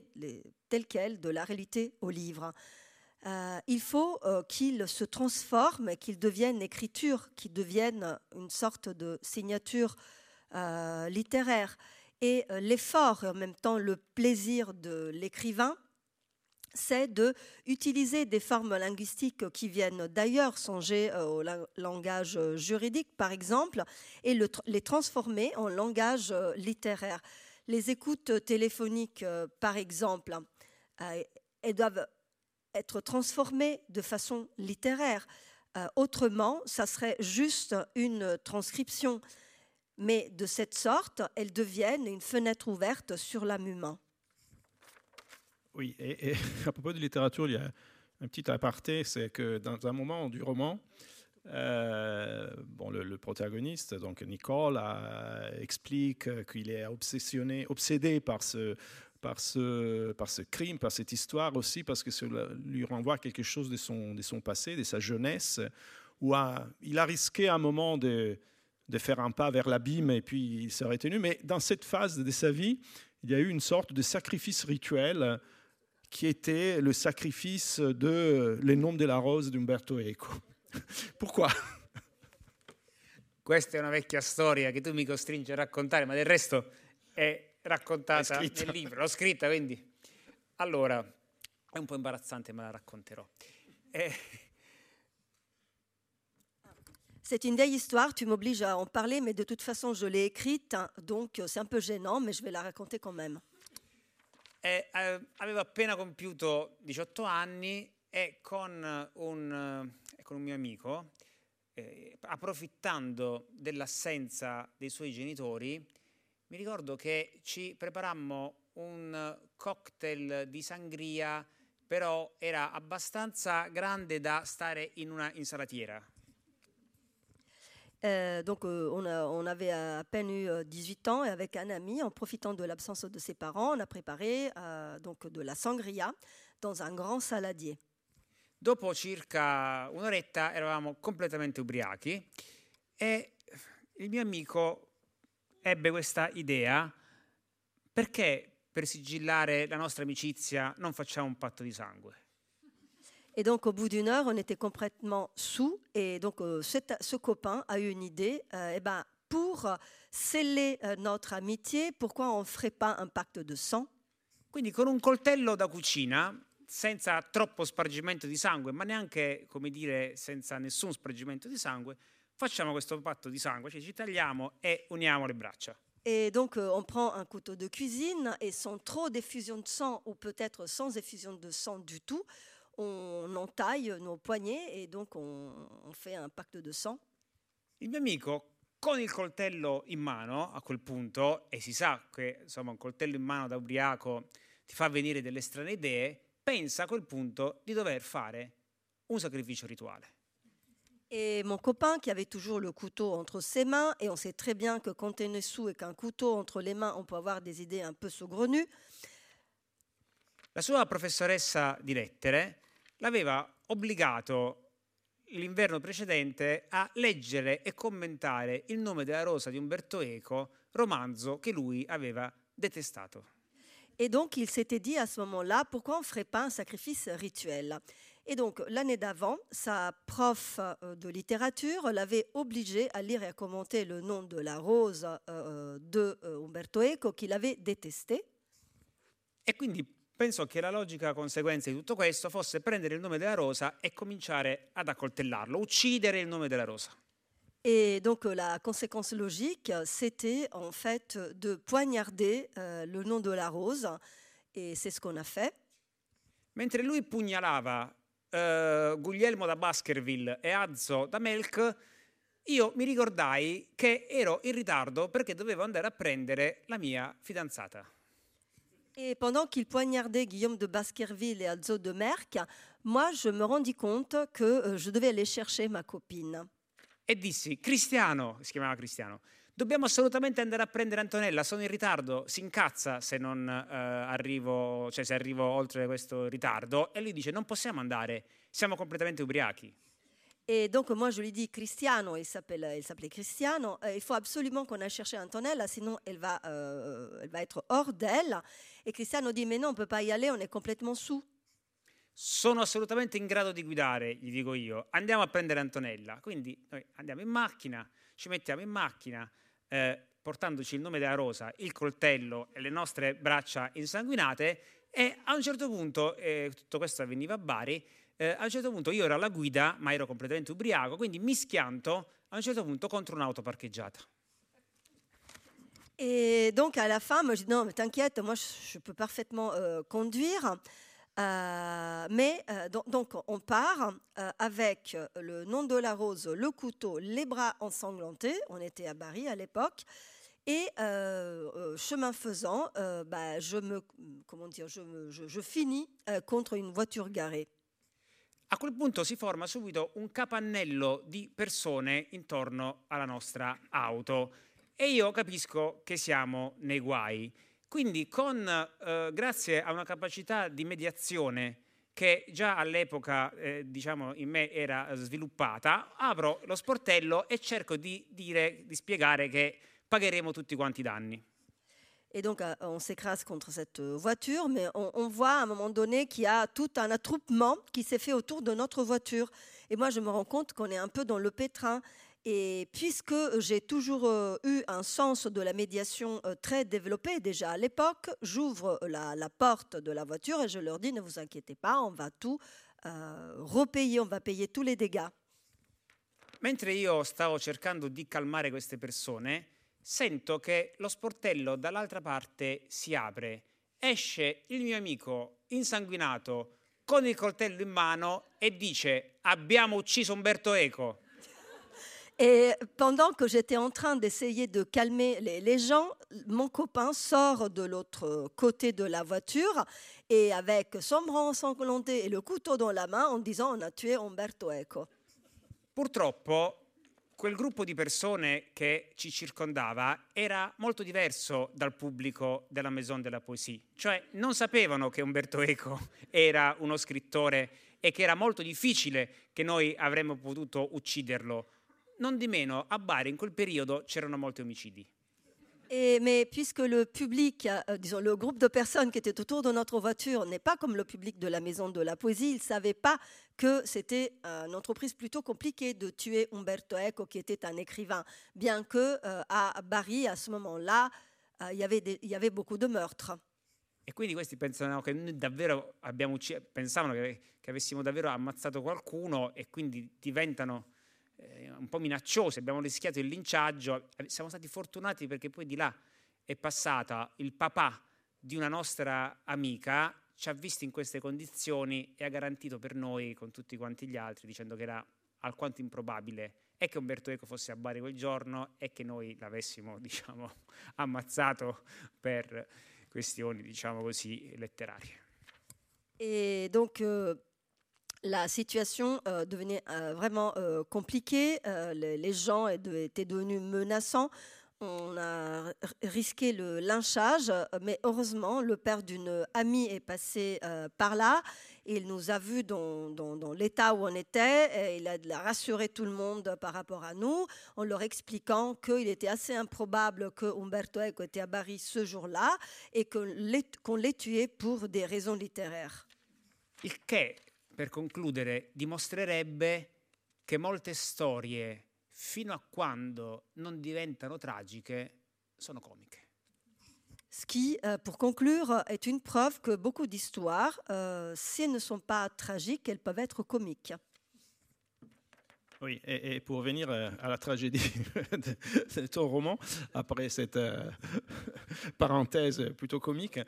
Speaker 3: tels quels de la réalité au livre. Euh, il faut qu'ils se transforment, qu'ils deviennent écriture, qu'ils deviennent une sorte de signature littéraire. Et l'effort en même temps le plaisir de l'écrivain, c'est de utiliser des formes linguistiques qui viennent d'ailleurs, songer euh, au la- langage euh, juridique par exemple, et les transformer en langage euh, littéraire. Les écoutes téléphoniques, par exemple, elles doivent être transformées de façon littéraire. Autrement, ça serait juste une transcription. Mais de cette sorte, elles deviennent une fenêtre ouverte sur l'âme humaine.
Speaker 1: Oui, et, à propos de littérature, il y a un petit aparté, c'est que dans un moment du roman, euh, bon, le, protagoniste, donc Nicole, explique qu'il est obsédé par ce, crime, par cette histoire aussi, parce que cela lui renvoie quelque chose de son, passé, de sa jeunesse, où il a risqué un moment de, de faire un pas vers l'abîme et puis il s'est retenu. Mais dans cette phase de sa vie, il y a eu une sorte de sacrifice rituel qui était le sacrifice de Les Noms de la Rose d'Umberto Eco. Pourquoi?
Speaker 2: Questa è una vecchia storia che tu mi costringi a raccontare, ma del resto è raccontata
Speaker 1: È
Speaker 2: nel libro, l'ho scritta, quindi... Allora, è un po' imbarazzante, ma la racconterò. Eh,
Speaker 3: C'est une vieille histoire, tu m'obliges à en parler, mais de toute façon, je l'ai écrite, hein, donc euh, c'est un peu gênant, mais je vais la raconter quand même.
Speaker 2: Eh, avevo appena compiuto 18 anni e con un, eh, con un mio amico, eh, approfittando dell'assenza dei suoi genitori, mi ricordo che ci preparammo un cocktail di sangria, però era abbastanza grande da stare in una insalatiera.
Speaker 3: Euh, donc, euh, on, a- on avait à peine eu euh, 18 ans et avec un ami, en profitant de l'absence de ses parents, on a préparé euh, donc de la sangria dans un grand saladier.
Speaker 2: Dopo circa un'oretta eravamo completamente ubriachi e il mio amico ebbe questa idea perché per sigillare la nostra amicizia non facciamo un patto di sangue.
Speaker 3: Et donc, au bout d'une heure, on était complètement sous. Et donc, euh, cet- ce copain a eu une idée. euh, eh ben, pour sceller euh, notre amitié, pourquoi on ne ferait pas un pacte de sang?
Speaker 2: Quindi con un coltello da cucina, senza troppo spargimento di sangue, ma neanche, come dire, senza nessun spargimento di sangue, facciamo questo patto di sangue, cioè ci tagliamo e uniamo le braccia.
Speaker 3: Et donc, euh, on prend un couteau de cuisine et sans trop d'effusion de sang, ou peut-être sans effusion de sang du tout, on entaille nos poignets et donc on, on fait un pacte de sang.
Speaker 2: Il mio amico con il coltello in mano a quel punto, e si sa che insomma un coltello in mano da ubriaco ti fa venire delle strane idee, pensa a quel punto di dover fare un sacrificio rituale.
Speaker 3: Et mon copain, qui avait toujours le couteau entre ses mains, et on sait très bien que quand on est sous et qu'un couteau entre les mains, on peut avoir des idées un peu saugrenues,
Speaker 2: La sua professoressa di lettere l'aveva obbligato l'inverno precedente a leggere e commentare Il nome della rosa di Umberto Eco, romanzo che lui aveva detestato.
Speaker 3: Et donc, il s'était dit à ce moment-là, pourquoi on ne ferait pas un sacrifice rituel Et donc, l'année d'avant, sa prof euh, de littérature l'avait obligé à lire et à commenter le nom de la rose euh, de euh, Umberto Eco, qu'il avait détesté.
Speaker 2: E quindi penso che la logica conseguenza di tutto questo fosse prendere il nome della rosa e cominciare ad accoltellarlo, uccidere il nome della rosa.
Speaker 3: Et donc, euh, la conséquence logique, c'était en fait de poignarder euh, le nom de la rose. Et c'est ce qu'on a fait.
Speaker 2: Mentre lui pugnalava eh, Guglielmo da Baskerville e Azzo da Melk, io mi ricordai che ero in ritardo perché dovevo andare a prendere la mia fidanzata.
Speaker 3: Et pendant qu'il poignardait Guillaume de Baskerville et Alzo de Merck, moi, je me rendis compte que euh, je devais aller chercher ma copine.
Speaker 2: E dissi, Cristiano, si chiamava Cristiano, dobbiamo assolutamente andare a prendere Antonella, sono in ritardo, si incazza se non eh, arrivo, cioè se arrivo oltre questo ritardo, e lui dice, non possiamo andare, siamo completamente ubriachi.
Speaker 3: Et donc, moi, je lui dis Cristiano, il s'appelle, s'appelait Cristiano. euh, il faut absolument qu'on aille chercher Antonella, sinon elle va, euh, elle va être hors d'elle. Et Cristiano dit Mais non, on ne peut pas y aller, on est complètement sous.
Speaker 2: Sono assolutamente in grado di guidare, gli dico io. Andiamo a prendere Antonella. Quindi noi andiamo in macchina, ci mettiamo in macchina, eh, portandoci il nome della rosa, il coltello e le nostre braccia insanguinate. E a un certo punto, eh, tutto questo avveniva a Bari, eh, a un certo punto io ero alla guida, ma ero completamente ubriaco, quindi mi schianto a un certo punto contro un'auto parcheggiata.
Speaker 3: Et donc, à la fin, moi, je dis Non, mais t'inquiète, moi, je, peux parfaitement euh, conduire. Euh, mais euh, donc, on part avec le nom de la rose, le couteau, les bras ensanglantés. On était à Bari à l'époque. Et chemin faisant, bah, je, me, comment dire, je, finis contre une voiture garée.
Speaker 2: A quel punto si forma subito un capannello di persone intorno alla nostra auto e io capisco che siamo nei guai. Quindi con, eh, grazie a una capacità di mediazione che già all'epoca eh, diciamo in me era sviluppata, apro lo sportello e cerco di dire, di spiegare che pagheremo tutti quanti i danni.
Speaker 3: Et donc, euh, on s'écrase contre cette euh, voiture, mais on, on voit à un moment donné qu'il y a tout un attroupement qui s'est fait autour de notre voiture. Et moi, je me rends compte qu'on est un peu dans le pétrin. Et puisque j'ai toujours euh, eu un sens de la médiation euh, très développé déjà à l'époque, j'ouvre la, la porte de la voiture et je leur dis ne vous inquiétez pas, on va tout euh, repayer, on va payer tous les dégâts.
Speaker 2: Mentre io stavo cercando di calmare queste persone, sento che lo sportello dall'altra parte si apre. Esce il mio amico insanguinato con il coltello in mano e dice abbiamo ucciso Umberto Eco.
Speaker 3: Et pendant que j'étais en train d'essayer de calmer les, les gens, mon copain sort de l'autre côté de la voiture et avec son bras ensanglanté et le couteau dans la main en disant on a tué Umberto Eco.
Speaker 2: Purtroppo quel gruppo di persone che ci circondava era molto diverso dal pubblico della Maison de la Poésie, cioè non sapevano che Umberto Eco era uno scrittore e che era molto difficile che noi avremmo potuto ucciderlo. Non di meno, a Bari in quel periodo c'erano molti omicidi.
Speaker 3: Et, mais puisque le public, euh, disons le groupe de personnes qui étaient autour de notre voiture n'est pas comme le public de la Maison de la Poésie, ils ne savaient pas que c'était euh, une entreprise plutôt compliquée de tuer Umberto Eco, qui était un écrivain, bien que euh, à Bari, à ce moment-là, euh, il y avait des- il y avait beaucoup de meurtres.
Speaker 2: E quindi questi pensano che noi davvero abbiamo ucciso, pensavano che, che avessimo davvero ammazzato qualcuno e quindi diventano eh, un po' minacciosi. Abbiamo rischiato il linciaggio. Eh, Siamo stati fortunati perché poi di là è passata il papà di una nostra amica, ci ha visti in queste condizioni e ha garantito per noi, con tutti quanti gli altri, dicendo che era alquanto improbabile e che Umberto Eco fosse a Bari quel giorno e che noi l'avessimo, diciamo, ammazzato per questioni, diciamo così, letterarie.
Speaker 3: Et donc, euh, la situation euh, devenait euh, vraiment euh, compliquée. Les, gens étaient devenus menaçants. On a risqué le lynchage, mais heureusement, le père d'une amie est passé par là. Il nous a vus dans, l'état où on était. Et il a, rassuré tout le monde par rapport à nous, en leur expliquant qu'il était assez improbable que Umberto Eco était à Bari ce jour-là et qu'on l'ait tué pour des raisons littéraires.
Speaker 2: Il che, per concludere, dimostrerebbe che molte storie, fino a quando non diventano tragiche, sono comiche.
Speaker 3: Ce qui, euh, pour conclure, est une preuve que beaucoup d'histoires, euh, si elles ne sont pas tragiques, elles peuvent être comiques.
Speaker 1: Oui, et, et pour revenir euh, à la tragédie de, de ton roman, après cette euh, parenthèse plutôt comique,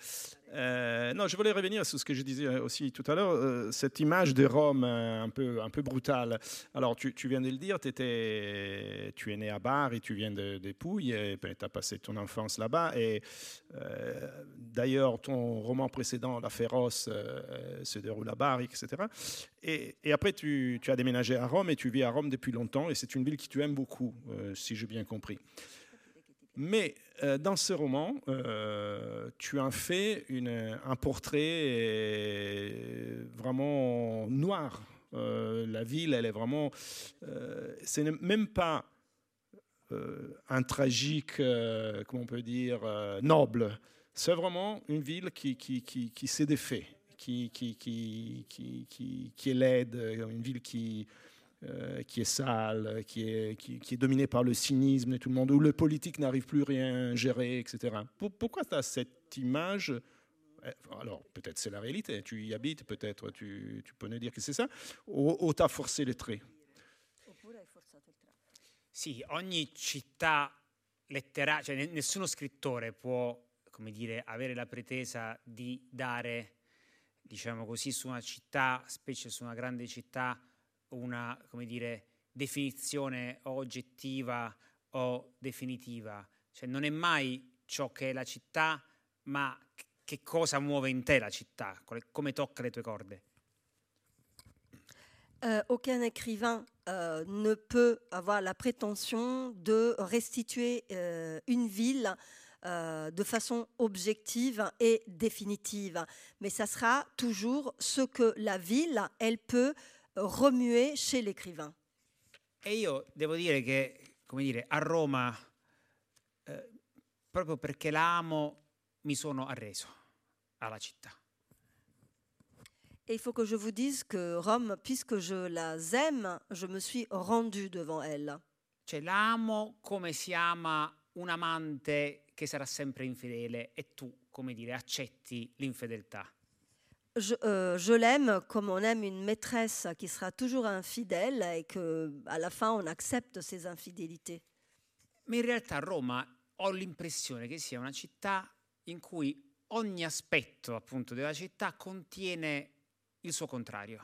Speaker 1: euh, non, je voulais revenir sur ce que je disais aussi tout à l'heure, euh, cette image de Rome euh, un peu, un peu brutale. Alors, tu, tu viens de le dire, t'étais- tu es né à Bari, tu viens de, de Pouilles, et tu as passé ton enfance là-bas. Et euh, d'ailleurs, ton roman précédent, La Féroce, euh, se déroule à Bari, etc. Et, et après, tu, tu as déménagé à Rome et tu vis à Rome depuis longtemps. Et c'est une ville que tu aimes beaucoup, euh, si j'ai bien compris. Mais euh, dans ce roman, euh, tu as fait un portrait euh, vraiment noir la ville, elle est vraiment. Ce n'est même pas un tragique, comment on peut dire, noble. C'est vraiment une ville qui, qui, qui, qui s'est défait, qui, qui est laide, une ville qui, euh, qui est sale, qui est, qui, qui est dominée par le cynisme et tout le monde, où le politique n'arrive plus rien à gérer, etc. Pour- pourquoi tu as cette image Eh, alors, peut-être c'est la réalité, tu y habites, peut-être tu, tu peux nous dire que c'est ça, ou, ou tu as forcé les traits?
Speaker 2: Sì, ogni città letteraria, cioè ne- nessuno scrittore può, come dire, avere la pretesa di dare, diciamo così, su una città, specie su una grande città, una, dire, definizione oggettiva o definitiva. Cioè non è mai ciò che è la città, ma che- cosa muove in te la città, come tocca le tue corde.
Speaker 3: Euh, aucun écrivain euh, ne peut avoir la prétention de restituer euh, une ville euh, de façon objective et définitive. Mais ça sera toujours ce que la ville, elle peut remuer chez l'écrivain.
Speaker 2: E io devo dire che, come dire, a Roma, eh, proprio perché la amo, mi sono arreso alla città.
Speaker 3: Et il faut que je vous dise que Rome, puisque je la aime, je me suis rendu devant elle.
Speaker 2: Cioè, la amo come si ama un amante che sarà sempre infedele e tu, come dire, accetti l'infedeltà.
Speaker 3: Je, euh, je l'aime comme on aime une maîtresse qui sera toujours infidèle et que à la fin on accepte ses infidélités.
Speaker 2: Ma in realtà Roma ho l'impressione che sia una città in cui ogni aspetto, appunto, della città contiene il suo contrario.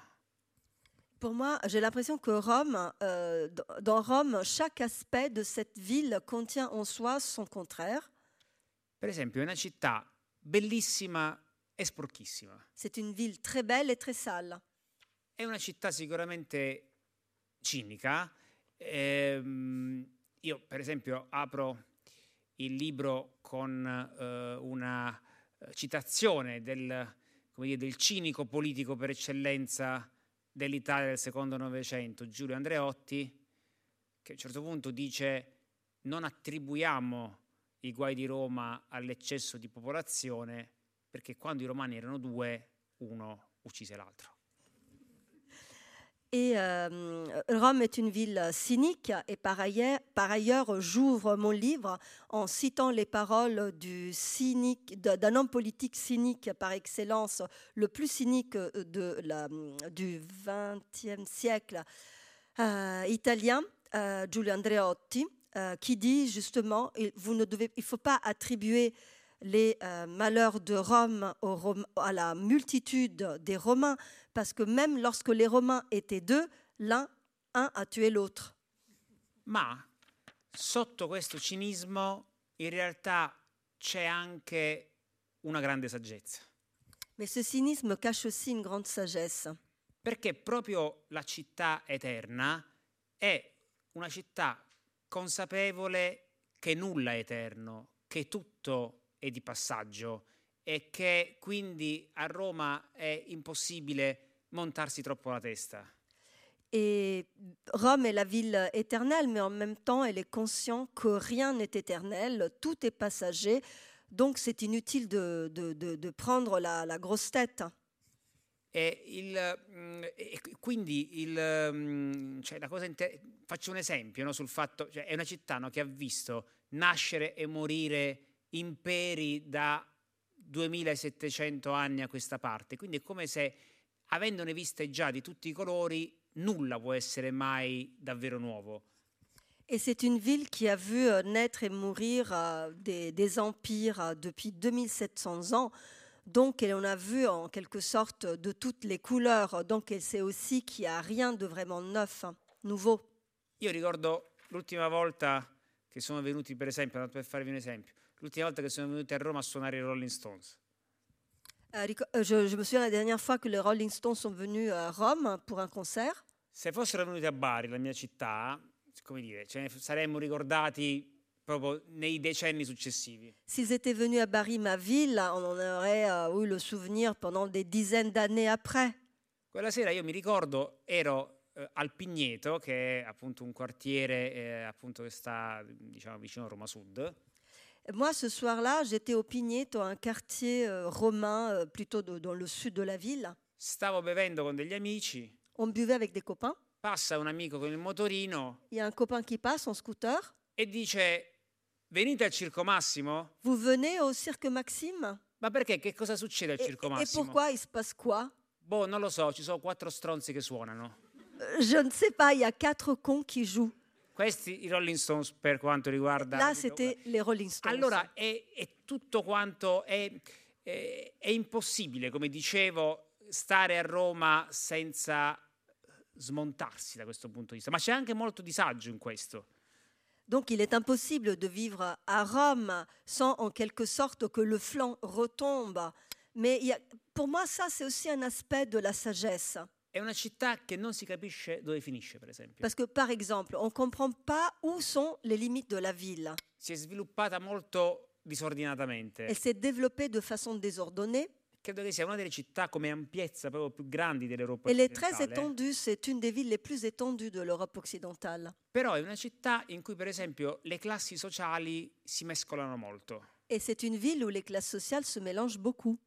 Speaker 3: Pour moi, j'ai l'impression que Rome, euh, dans Rome, chaque aspect de cette ville contient en soi son contraire.
Speaker 2: Per esempio, è una città bellissima e sporchissima.
Speaker 3: C'est une ville très belle et très sale.
Speaker 2: È una città sicuramente cinica. Ehm, io, per esempio, apro il libro con eh, una eh, citazione del, come dire, del cinico politico per eccellenza dell'Italia del secondo Novecento, Giulio Andreotti, che a un certo punto dice non attribuiamo i guai di Roma all'eccesso di popolazione, perché quando i romani erano due, uno uccise l'altro.
Speaker 3: Et euh, Rome est une ville cynique et par ailleurs, j'ouvre mon livre en citant les paroles d'un homme politique cynique par excellence, le plus cynique la, du XXe siècle euh, italien, euh, Giulio Andreotti, euh, qui dit justement il ne faut pas attribuer les euh, malheurs de Rome aux Rom- à la multitude des Romains, parce que même lorsque les Romains étaient deux, l'un, un a tué l'autre.
Speaker 2: Ma sotto questo cinismo in realtà c'è anche una grande saggezza,
Speaker 3: Mais ce cynisme cache aussi une grande sagesse,
Speaker 2: perché proprio la città eterna è una città consapevole che nulla è eterno, che tutto è di passaggio e che quindi a Roma è impossibile montarsi troppo la testa.
Speaker 3: Et Rome est la ville éternelle, mais en même temps, elle est consciente que rien n'est éternel, tout est passager, donc c'est inutile de, de- de- de prendre la, la grosse tête.
Speaker 2: E, il, mm, e qui- quindi il, mm, cioè la cosa inte- faccio un esempio no, sul fatto, cioè è una città no, che ha visto nascere e morire imperi da 2700 anni a questa parte, quindi è come se avendone viste già di tutti i colori, nulla può essere mai davvero nuovo.
Speaker 3: Et c'est une ville qui a vu euh, naître et mourir euh, des, des empires euh, depuis 2700 ans. Donc, elle en a vu en quelque sorte de toutes les couleurs. Donc, elle sait aussi qu'il n'y a rien de vraiment neuf, nouveau.
Speaker 2: Io ricordo l'ultima volta che sono venuti, per esempio, per farvi un esempio, l'ultima volta che sono venuti a Roma a suonare i Rolling Stones.
Speaker 3: Euh, je, je me souviens la dernière fois que les Rolling Stones sont venus à Rome pour un concert.
Speaker 2: Se fossero venuti a Bari, la mia città, come dire, ce ne saremmo ricordati proprio nei decenni successivi.
Speaker 3: S'ils étaient venus à Bari, ma ville, on en aurait euh, eu le souvenir pendant des dizaines d'années après.
Speaker 2: Quella sera io mi ricordo, ero eh, al Pigneto, che è appunto un quartiere eh, appunto che sta diciamo, vicino a Roma Sud.
Speaker 3: Moi, ce soir-là, j'étais au Pigneto, un quartier euh, romain euh, plutôt de- dans le sud de la ville.
Speaker 2: Stavo bevendo con degli amici,
Speaker 3: On buvait avec des copains.
Speaker 2: passa un amico con il motorino
Speaker 3: Il y a un copain qui passe en scooter.
Speaker 2: e dice venite al Circo Massimo?
Speaker 3: Vous venez au Cirque Maxime?
Speaker 2: Ma perché? Che cosa succede al
Speaker 3: et,
Speaker 2: Circo
Speaker 3: et
Speaker 2: Massimo?
Speaker 3: pourquoi il se passe quoi?
Speaker 2: Boh, non lo so, ci sono quattro stronzi che suonano.
Speaker 3: Euh, Je ne sais pas, il y a quatre cons qui jouent.
Speaker 2: Questi i Rolling Stones per quanto riguarda...
Speaker 3: Là, c'était les Rolling Stones.
Speaker 2: Allora è, è tutto quanto, è, è- è impossibile, come dicevo, stare a Roma senza smontarsi da questo punto di vista, ma c'è anche molto disagio in questo.
Speaker 3: Donc il est impossible de vivre à Rome sans en quelque sorte que le flanc retombe. Mais il y a- pour moi, ça, c'est aussi un aspect de la sagesse.
Speaker 2: È una città che non si capisce dove finisce, per esempio.
Speaker 3: Parce que, par exemple, on ne comprend pas où sont les limites de la ville.
Speaker 2: Si è sviluppata molto disordinatamente.
Speaker 3: Elle s'est développée de façon désordonnée.
Speaker 2: Credo che sia una delle città come ampiezza proprio più grandi dell'Europa
Speaker 3: Elle est très
Speaker 2: occidentale.
Speaker 3: étendue, c'est une des villes les plus étendues de l'Europe occidentale.
Speaker 2: Però è una città in cui, per esempio, le classi sociali si mescolano molto.
Speaker 3: Et c'est une ville où les classes sociales se mélangent beaucoup.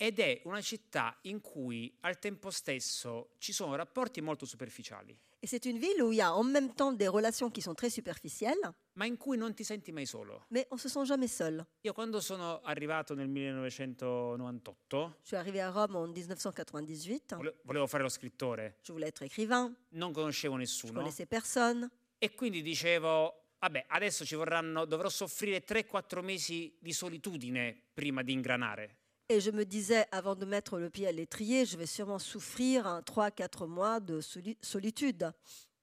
Speaker 2: Ed è una città in cui al tempo stesso ci sono rapporti molto superficiali,
Speaker 3: Et c'est une ville où il y a en même temps des relations qui sont très superficielles,
Speaker 2: ma in cui non ti senti mai solo.
Speaker 3: mais on se sent jamais seul.
Speaker 2: Io quando sono arrivato nel 1998,
Speaker 3: Je suis arrivée à Rome en 1998.
Speaker 2: vole- volevo fare lo scrittore,
Speaker 3: Je voulais être écrivain.
Speaker 2: non conoscevo
Speaker 3: Je
Speaker 2: nessuno
Speaker 3: connaissais personne.
Speaker 2: e quindi dicevo, vabbè, adesso ci vorranno, dovrò soffrire 3-4 mesi di solitudine prima di ingranare.
Speaker 3: Et je me disais, avant de mettre le pied à l'étrier, je vais sûrement souffrir 3-4 mois de soli- solitude.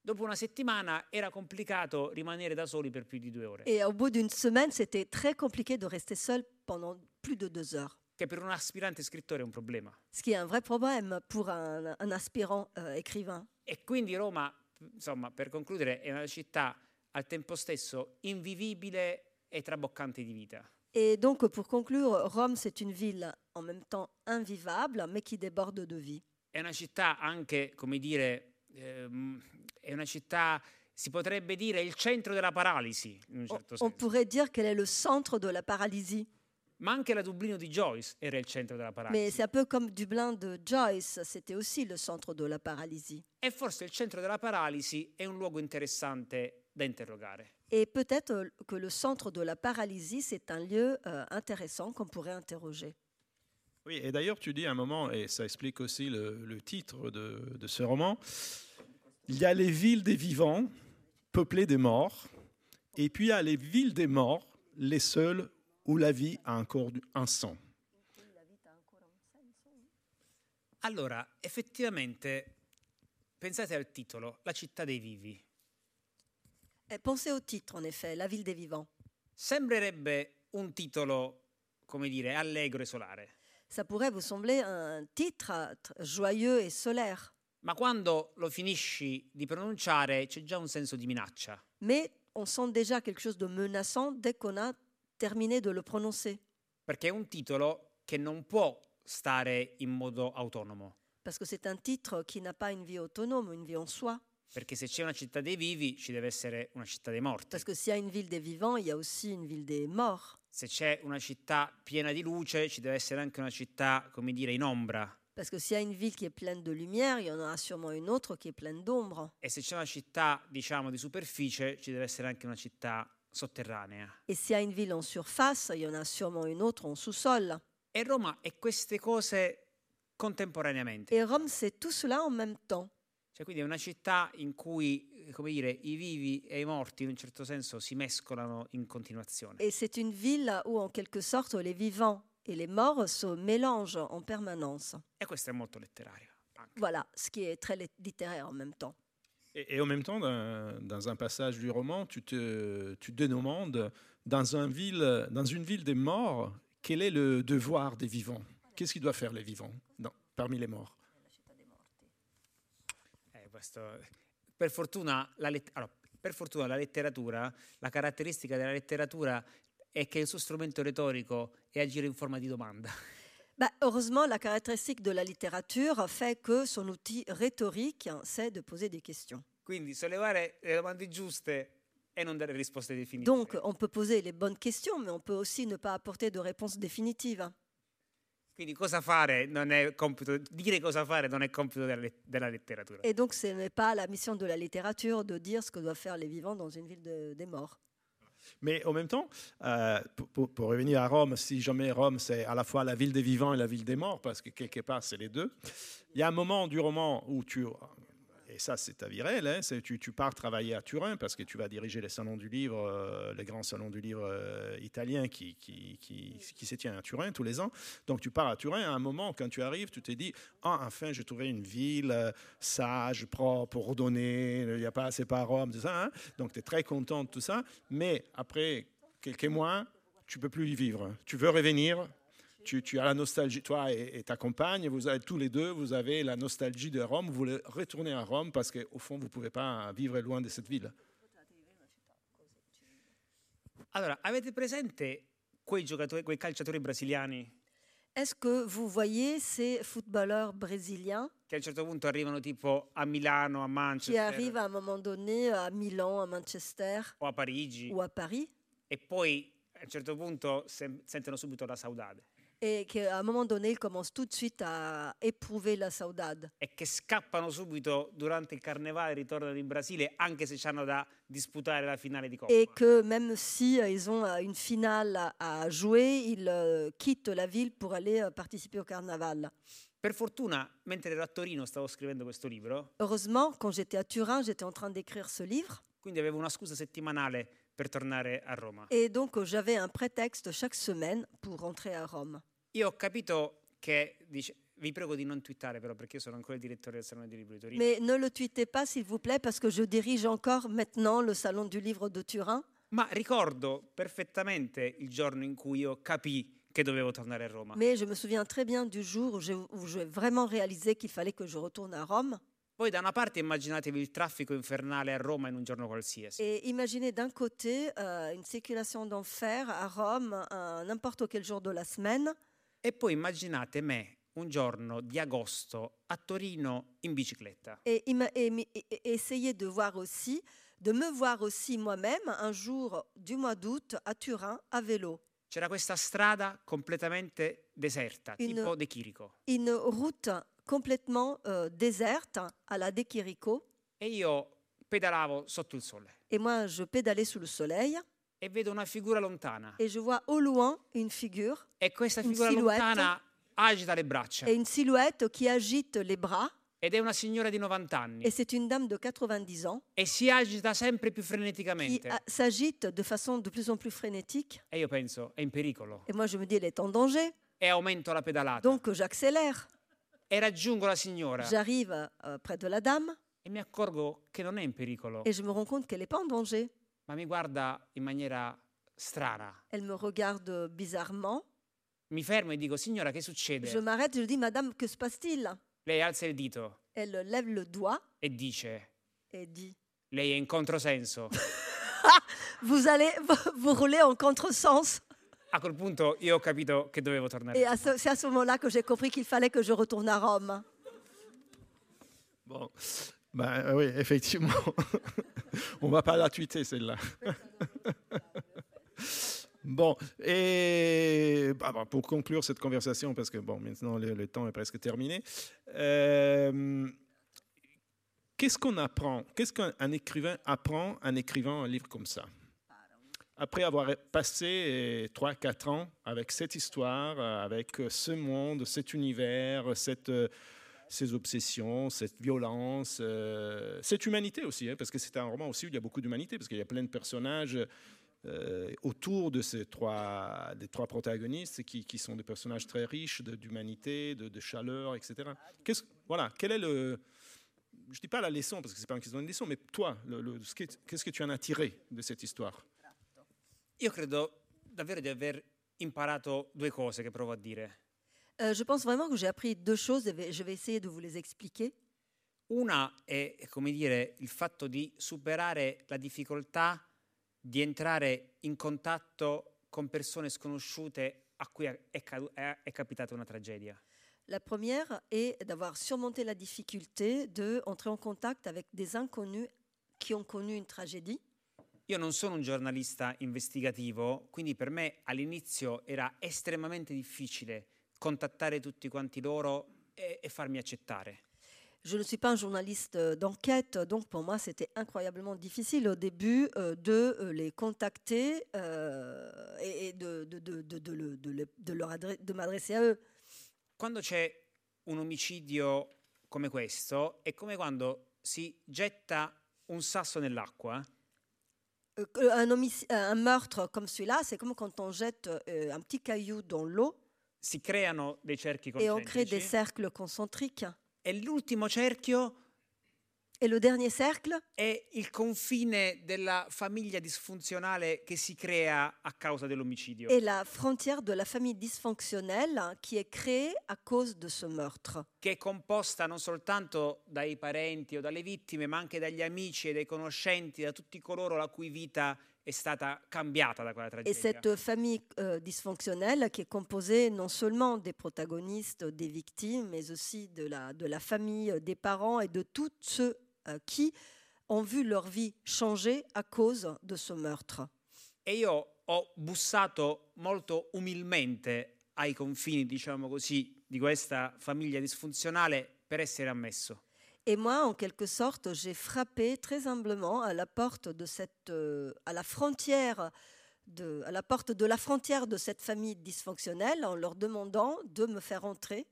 Speaker 2: Dopo una settimana era complicato rimanere da soli per più di due ore,
Speaker 3: Et au bout d'une semaine, c'était très compliqué de rester seul pendant plus de deux heures.
Speaker 2: che per un aspirante scrittore è un problema.
Speaker 3: Ce qui est un vrai problème pour un, un aspirant euh, écrivain.
Speaker 2: E quindi Roma, insomma, per concludere, è una città al tempo stesso invivibile e traboccante di vita.
Speaker 3: Et donc, pour conclure, Rome, c'est une ville en même temps invivable, mais qui déborde de vie.
Speaker 2: È una città anche, come dire, ehm, è una città, si potrebbe dire, il centro della paralisi, in un
Speaker 3: On,
Speaker 2: certo
Speaker 3: on
Speaker 2: senso.
Speaker 3: pourrait dire qu'elle est le centre de la paralysie.
Speaker 2: Ma anche la Dublino di Joyce era il centro della
Speaker 3: Mais
Speaker 2: paralisi.
Speaker 3: c'est un peu comme Dublin de Joyce, c'était aussi le centre de la paralysie.
Speaker 2: E forse il centro della paralisi è un luogo interessante da interrogare.
Speaker 3: Et peut-être euh, que le centre de la paralysie, c'est un lieu euh, intéressant qu'on pourrait interroger.
Speaker 1: Oui, et d'ailleurs, tu dis à un moment, et ça explique aussi le, le titre de, de ce roman, il y a les villes des vivants, peuplées des morts, et puis il y a les villes des morts, les seules où la vie a encore un sang.
Speaker 2: Allora, effettivamente, pensate al titolo, La città dei vivi.
Speaker 3: Et pensez au titre, en effet, La ville des vivants.
Speaker 2: Sembrerebbe un titolo, come dire, allegro e solare.
Speaker 3: Ça pourrait vous sembler un titre tr- joyeux et solaire.
Speaker 2: Ma quando lo finisci di pronunciare c'è già un senso di minaccia.
Speaker 3: Mais on sent déjà quelque chose de menaçant dès qu'on a terminé de le prononcer.
Speaker 2: Perché è un titolo che non può stare in modo autonomo.
Speaker 3: Parce que c'est un titre qui n'a pas une vie autonome, une vie en soi.
Speaker 2: Perché se c'è una città dei vivi, ci deve essere una città dei morti.
Speaker 3: Parce que s'il y a une ville des vivants, il y a aussi une ville des morts.
Speaker 2: Se c'è una città piena di luce, ci deve essere anche una città, come dire, in ombra.
Speaker 3: Parce que s'il y a une ville qui est pleine de lumière, il y en aura sûrement une autre qui est pleine d'ombre.
Speaker 2: E se c'è una città, diciamo, di superficie, ci deve essere anche una città sotterranea.
Speaker 3: Et s'il y a une ville en surface, il y en a sûrement une autre en sous-sol.
Speaker 2: E Roma è queste cose contemporaneamente.
Speaker 3: Et Rome, c'est tout cela en même temps.
Speaker 2: Cioè, quindi è una città in cui, eh, come dire, i vivi e i morti in un certo senso si mescolano in continuazione.
Speaker 3: Et c'est une ville où, en quelque sorte, les vivants et les morts se mélangent en permanence.
Speaker 2: E questo è molto letterario. anche.
Speaker 3: Voilà, ce qui est très lit- littéraire en même temps.
Speaker 1: Et, et en même temps, dans, dans un passage du roman, tu te, tu te demandes, dans, un ville, dans une ville des morts, quel est le devoir des vivants? Qu'est-ce qu'ils doivent faire les vivants parmi les morts?
Speaker 2: Questo- per, fortuna la let- allora, per fortuna la letteratura, la caratteristica della letteratura è che il suo strumento retorico è agire in forma di domanda.
Speaker 3: Bah, heureusement, la caractéristique de la littérature fait que son outil rhétorique, c'est de poser des questions.
Speaker 2: Quindi sollevare le domande giuste e non dare risposte definitive.
Speaker 3: Donc, on peut poser les bonnes questions, mais on peut aussi ne pas apporter de réponse définitive.
Speaker 2: Quindi cosa fare non è compito, dire cosa fare non è compito della, della letteratura.
Speaker 3: Et donc, ce n'est pas la mission de la littérature de dire ce que doivent faire les vivants dans une ville de- des morts.
Speaker 1: Mais en même temps, euh, pour, pour- pour revenir à Rome, si jamais Rome, c'est à la fois la ville des vivants et la ville des morts, parce que quelque part, c'est les deux, il y a un moment du roman où tu... Et ça, c'est ta virelle, hein, tu, pars travailler à Turin parce que tu vas diriger les salons du livre, euh, les grands salons du livre euh, italiens qui, se tiennent à Turin tous les ans. Donc tu pars à Turin, à un moment, quand tu arrives, tu te dis, ah, enfin, j'ai trouvé une ville euh, sage, propre, ordonnée, il n'y a pas assez par Rome, ça. hein. Donc tu es très content de tout ça. Mais après quelques mois, tu peux plus y vivre. Tu veux revenir, tu, tu as la nostalgie, toi et, et ta compagne, vous avez tous les deux, vous avez la nostalgie de Rome, vous voulez retourner à Rome parce qu'au fond, vous ne pouvez pas vivre loin de cette ville.
Speaker 2: Allora, avete presente quei giocatori, quei calciatori brasiliani?
Speaker 3: Est-ce que vous voyez ces footballeurs brésiliens
Speaker 2: che a un certo punto arrivano tipo a Milano, a
Speaker 3: qui
Speaker 2: Manchester
Speaker 3: arrivent à un moment donné à Milan, à Manchester.
Speaker 2: O a Parigi.
Speaker 3: Ou à Paris.
Speaker 2: E poi a un certo punto se- sentono subito la saudade
Speaker 3: et qu'à un moment donné, ils commencent tout de suite à éprouver la saudade
Speaker 2: e che scappano subito durante il carnevale ritornano in Brasile anche se hanno da disputare la finale di Coppa.
Speaker 3: et que même si euh, ils ont euh, une finale à- à jouer, ils euh, quittent la ville pour aller euh, participer au carnaval.
Speaker 2: Per fortuna, mentre ero a Torino stavo scrivendo questo libro,
Speaker 3: Heureusement, quand j'étais à Turin, j'étais en train d'écrire ce livre
Speaker 2: quindi avevo una scusa settimanale per tornare a Roma.
Speaker 3: et donc euh, j'avais un prétexte chaque semaine pour rentrer à Rome.
Speaker 2: Io ho capito che, dice, vi prego di non twittare però perché io sono ancora il direttore del Salone di Libro di Torino,
Speaker 3: Mais ne le tweetez pas, s'il vous plaît, parce que je dirige encore maintenant le Salon du Livre de Turin.
Speaker 2: ma ricordo perfettamente il giorno in cui io capii che dovevo tornare a Roma.
Speaker 3: Mais je me souviens très bien du jour où j'ai où j'ai vraiment réalisé qu'il fallait que je retourne à Rome.
Speaker 2: Voi da una parte immaginatevi il traffico infernale a Roma in un giorno qualsiasi.
Speaker 3: Et imaginez d'un côté euh, une circulation d'enfer à Rome à n'importe quel jour de la semaine.
Speaker 2: E poi immaginate me un giorno di agosto a Torino in bicicletta.
Speaker 3: Et, ima- et essayez de voir aussi, de me voir aussi moi-même un jour du mois d'août à Turin à vélo.
Speaker 2: C'era questa strada completamente deserta,
Speaker 3: In-
Speaker 2: tipo De Chirico.
Speaker 3: Une route complètement euh, déserte à la De Chirico.
Speaker 2: E io pedalavo sotto il sole
Speaker 3: Et moi, je pédalais sous le soleil
Speaker 2: e vedo una figura lontana.
Speaker 3: et je vois au loin une figure
Speaker 2: E questa
Speaker 3: Une
Speaker 2: figura
Speaker 3: silhouette.
Speaker 2: lontana agita le braccia.
Speaker 3: et une silhouette qui agite les bras.
Speaker 2: Ed è una signora di 90 anni.
Speaker 3: Et c'est une dame de 90 ans
Speaker 2: E si agita sempre più
Speaker 3: qui
Speaker 2: freneticamente.
Speaker 3: a- s'agite de façon de plus en plus frénétique.
Speaker 2: E io penso, è in pericolo.
Speaker 3: Et moi, je me dis, elle est en danger.
Speaker 2: E aumento la pedalata.
Speaker 3: Donc, j'accélère.
Speaker 2: E raggiungo la signora.
Speaker 3: J'arrive euh, près de la dame
Speaker 2: E mi accorgo che non è in pericolo.
Speaker 3: et je me rends compte qu'elle n'est pas en danger.
Speaker 2: Ma mi guarda in maniera strana.
Speaker 3: Elle me regarde bizarrement.
Speaker 2: Mi fermo e dico, signora, che succede?
Speaker 3: Je m'arrête, je dis, Madame, que se passe-t-il
Speaker 2: Lei alza il dito
Speaker 3: Elle lève le doigt
Speaker 2: e dice,
Speaker 3: et dit,
Speaker 2: lei è in controsenso.
Speaker 3: vous allez vous rouler en contresens.
Speaker 2: A quel punto io ho capito che dovevo tornare.
Speaker 3: Et à ce- c'est à ce moment-là que j'ai compris qu'il fallait que je retourne à Rome.
Speaker 1: Bon, ben euh, oui, effectivement. On va pas la tweeter celle-là. bon, et bah, bah, pour conclure cette conversation, parce que bon, maintenant le, le temps est presque terminé. euh, Qu'est-ce qu'on apprend? Qu'est-ce qu'un un écrivain apprend en écrivant un livre comme ça? Après avoir passé 3-4 ans avec cette histoire, euh, avec euh, ce monde, cet univers, euh, ces obsessions, cette violence, cette humanité aussi, hein, parce que c'est un roman aussi où il y a beaucoup d'humanité, parce qu'il y a plein de personnages autour de ces trois, des trois protagonistes qui, qui sont des personnages très riches d'humanité, de, chaleur, etc. Qu'est-ce- voilà, quel est le... Je dis pas la leçon, parce que ce n'est pas une question de leçon, mais toi, qu'est-ce que tu en as tiré de cette histoire?
Speaker 2: Io credo davvero di aver imparato due cose che provo a dire.
Speaker 3: Euh, je pense vraiment que j'ai appris deux choses et je vais essayer de vous les expliquer.
Speaker 2: Una è, come dire, il fatto di superare la difficoltà di entrare in contatto con persone sconosciute a cui è, cadu- è- è capitata una tragedia.
Speaker 3: La première est d'avoir surmonté la difficulté de entrer en contact avec des inconnus qui ont connu une tragédie.
Speaker 2: Io non sono un giornalista investigativo, quindi per me all'inizio era estremamente difficile contattare tutti quanti loro e, e farmi accettare.
Speaker 3: Je ne suis pas un journaliste euh, d'enquête, donc pour moi c'était incroyablement difficile au début euh, de euh, les contacter euh, et, et de, de, de, de, le- de le- de leur adre- de m'adresser à eux.
Speaker 2: Quando c'è un omicidio come questo, è come quando si getta un sasso nell'acqua
Speaker 3: un, homici- un meurtre comme celui-là, c'est comme quand on jette euh, un petit caillou dans l'eau
Speaker 2: si creano dei cerchi
Speaker 3: et on crée des cercles concentriques.
Speaker 2: e l'ultimo cerchio
Speaker 3: Et le dernier cercle,
Speaker 2: è il confine della famiglia disfunzionale che si crea a causa dell'omicidio.
Speaker 3: est la frontière de la famille dysfonctionnelle qui est créée à cause de ce meurtre.
Speaker 2: che è composta non soltanto dai parenti o dalle vittime, ma anche dagli amici e dai conoscenti, da tutti coloro la cui vita è stata cambiata da quella
Speaker 3: Et
Speaker 2: tragedia.
Speaker 3: cette famille euh, dysfonctionnelle qui est composée non seulement des protagonistes, des victimes, mais aussi de la, de la famille, des parents et de tous ceux qui ont vu leur vie changer à cause de ce meurtre.
Speaker 2: E io ho bussato molto umilmente ai confini, diciamo così, di questa famiglia disfunzionale per essere ammesso.
Speaker 3: Et moi, en quelque sorte, j'ai frappé très humblement à la porte de cette, euh, à la frontière de, à la porte de la frontière de cette famille dysfonctionnelle en leur demandant de me faire entrer.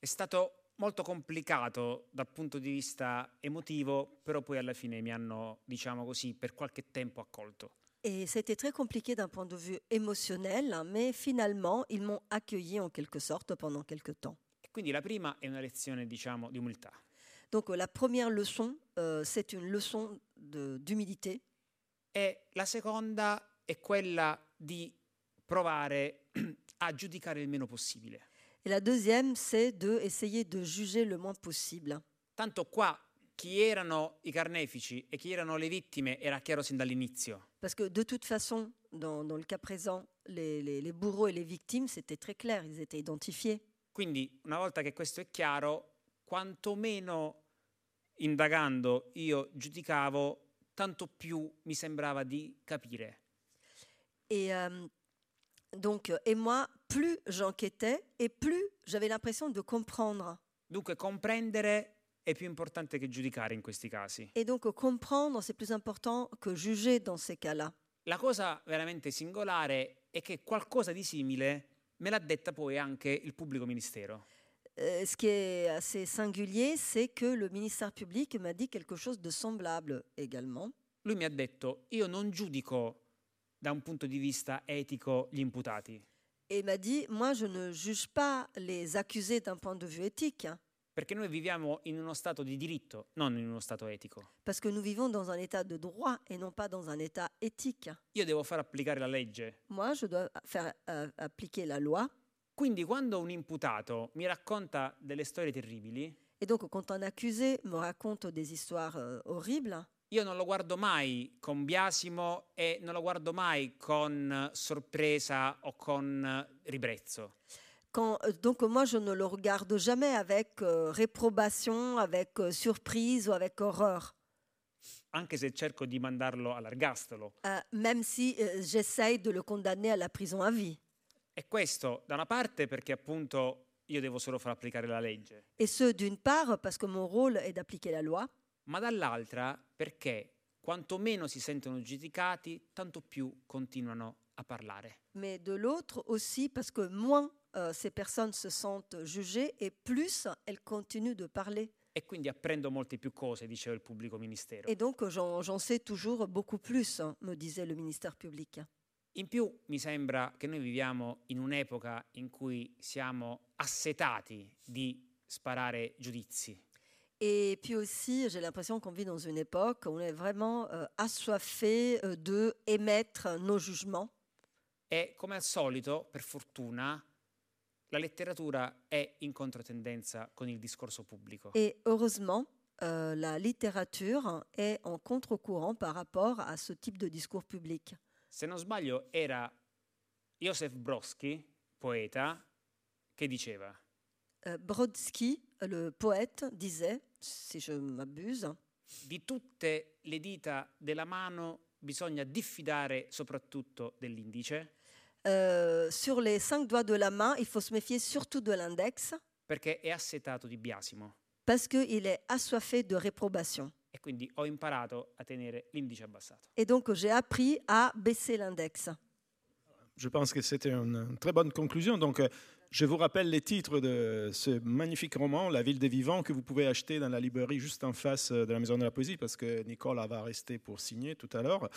Speaker 2: È stato molto complicato dal punto di vista emotivo, però poi alla fine mi hanno, diciamo così, per qualche tempo accolto.
Speaker 3: Et c'était très compliqué d'un point de vue émotionnel, mais finalement, ils m'ont accueilli en quelque sorte pendant quelque temps.
Speaker 2: E quindi la prima è una lezione, diciamo, di umiltà.
Speaker 3: Donc euh, la première leçon, euh, c'est une leçon de- d'humilité.
Speaker 2: E la seconda è quella di provare a giudicare il meno possibile.
Speaker 3: Et la deuxième, c'est de essayer de juger le moins possible.
Speaker 2: Tanto qua chi erano i carnefici e chi erano le vittime era chiaro sin dall'inizio.
Speaker 3: Parce que de toute façon, dans, dans le cas présent, les, les- les bourreaux et les victimes, c'était très clair, ils étaient identifiés.
Speaker 2: Quindi, una volta che questo è chiaro, quantomeno indagando io giudicavo, tanto più mi sembrava di capire.
Speaker 3: Et euh, donc, euh, et moi, plus j'enquêtais et plus j'avais l'impression de comprendre.
Speaker 2: Dunque, comprendere è più importante che giudicare in questi casi.
Speaker 3: Et donc, euh, comprendre, c'est plus important que juger dans ces cas-là.
Speaker 2: La cosa veramente singolare è che qualcosa di simile me l'ha detta poi anche il pubblico ministero.
Speaker 3: Euh, ce qui est assez singulier, c'est que le ministère public m'a dit quelque chose de semblable également.
Speaker 2: Lui mi ha detto, io non giudico da un punto di vista etico gli imputati,
Speaker 3: Et m'a dit, moi, je ne juge pas les accusés d'un point de vue éthique, hein,
Speaker 2: perché noi viviamo in uno stato di diritto, non in uno stato etico.
Speaker 3: parce que nous vivons dans un état de droit et non pas dans un état éthique.
Speaker 2: Io devo far applicare la legge.
Speaker 3: Moi, je dois faire euh, appliquer la loi.
Speaker 2: Quindi quando un imputato mi racconta delle storie terribili,
Speaker 3: Et donc, quand un accusé me raconte des histoires euh, horribles,
Speaker 2: io non lo guardo mai con biasimo e non lo guardo mai con eh, sorpresa o con eh, ribrezzo.
Speaker 3: quand, euh, donc moi, je ne le regarde jamais avec euh, réprobation, avec euh, surprise ou avec horreur.
Speaker 2: Anche se cerco di mandarlo all'ergastolo.
Speaker 3: Euh, même si euh, j'essaye de le condamner à la prison à vie.
Speaker 2: E questo da una parte perché appunto io devo solo far applicare la legge,
Speaker 3: Et ce, d'une part, parce que mon rôle est d'appliquer la loi,
Speaker 2: ma dall'altra perché quanto meno si sentono giudicati, tanto più continuano a parlare.
Speaker 3: mais de l'autre aussi parce que moins euh, ces personnes se sentent jugées et plus elles continuent de parler.
Speaker 2: E quindi apprendo molte più cose, diceva il pubblico ministero.
Speaker 3: Et donc j'en sais toujours beaucoup plus, me disait le ministère public.
Speaker 2: In più mi sembra che noi viviamo in un'epoca in cui siamo assetati di sparare giudizi.
Speaker 3: Et puis aussi, j'ai l'impression qu'on vit dans une époque où on est vraiment euh, assoiffé euh, de émettre nos jugements.
Speaker 2: E come al solito, per fortuna, la letteratura è in controtendenza con il discorso pubblico.
Speaker 3: Et heureusement, euh, la littérature est en contre-courant par rapport à ce type de discours public.
Speaker 2: Se non sbaglio era Joseph Brodsky poeta, che diceva
Speaker 3: Euh, Brodsky, le poète, disait, si je m'abuse,
Speaker 2: di tutte le dita della mano bisogna diffidare soprattutto dell'indice?
Speaker 3: Euh, sur les cinq doigts de la main, il faut se méfier surtout de l'index
Speaker 2: perché è assetato di biasimo
Speaker 3: parce qu'il est assoiffé de réprobation.
Speaker 2: e quindi ho imparato a tenere l'indice abbassato.
Speaker 3: Et donc j'ai appris à baisser l'index.
Speaker 1: Je pense que c'était une, très bonne conclusion. Donc, euh, je vous rappelle les titres de ce magnifique roman, La ville des vivants, que vous pouvez acheter dans la librairie juste en face euh, de la Maison de la Poésie, parce que Nicolas va rester pour signer tout à l'heure.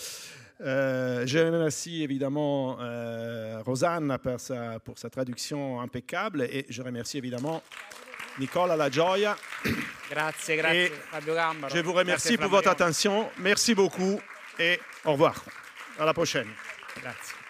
Speaker 1: Euh, je remercie évidemment euh, Rosanna pour sa, pour sa traduction impeccable, et je remercie évidemment Nicola La Gioia.
Speaker 2: Grazie, grazie
Speaker 1: Et
Speaker 2: Fabio Gambaro.
Speaker 1: Je vous remercie
Speaker 2: Grazie,
Speaker 1: pour votre attention. Merci beaucoup, et au revoir. À la prochaine.
Speaker 2: Grazie.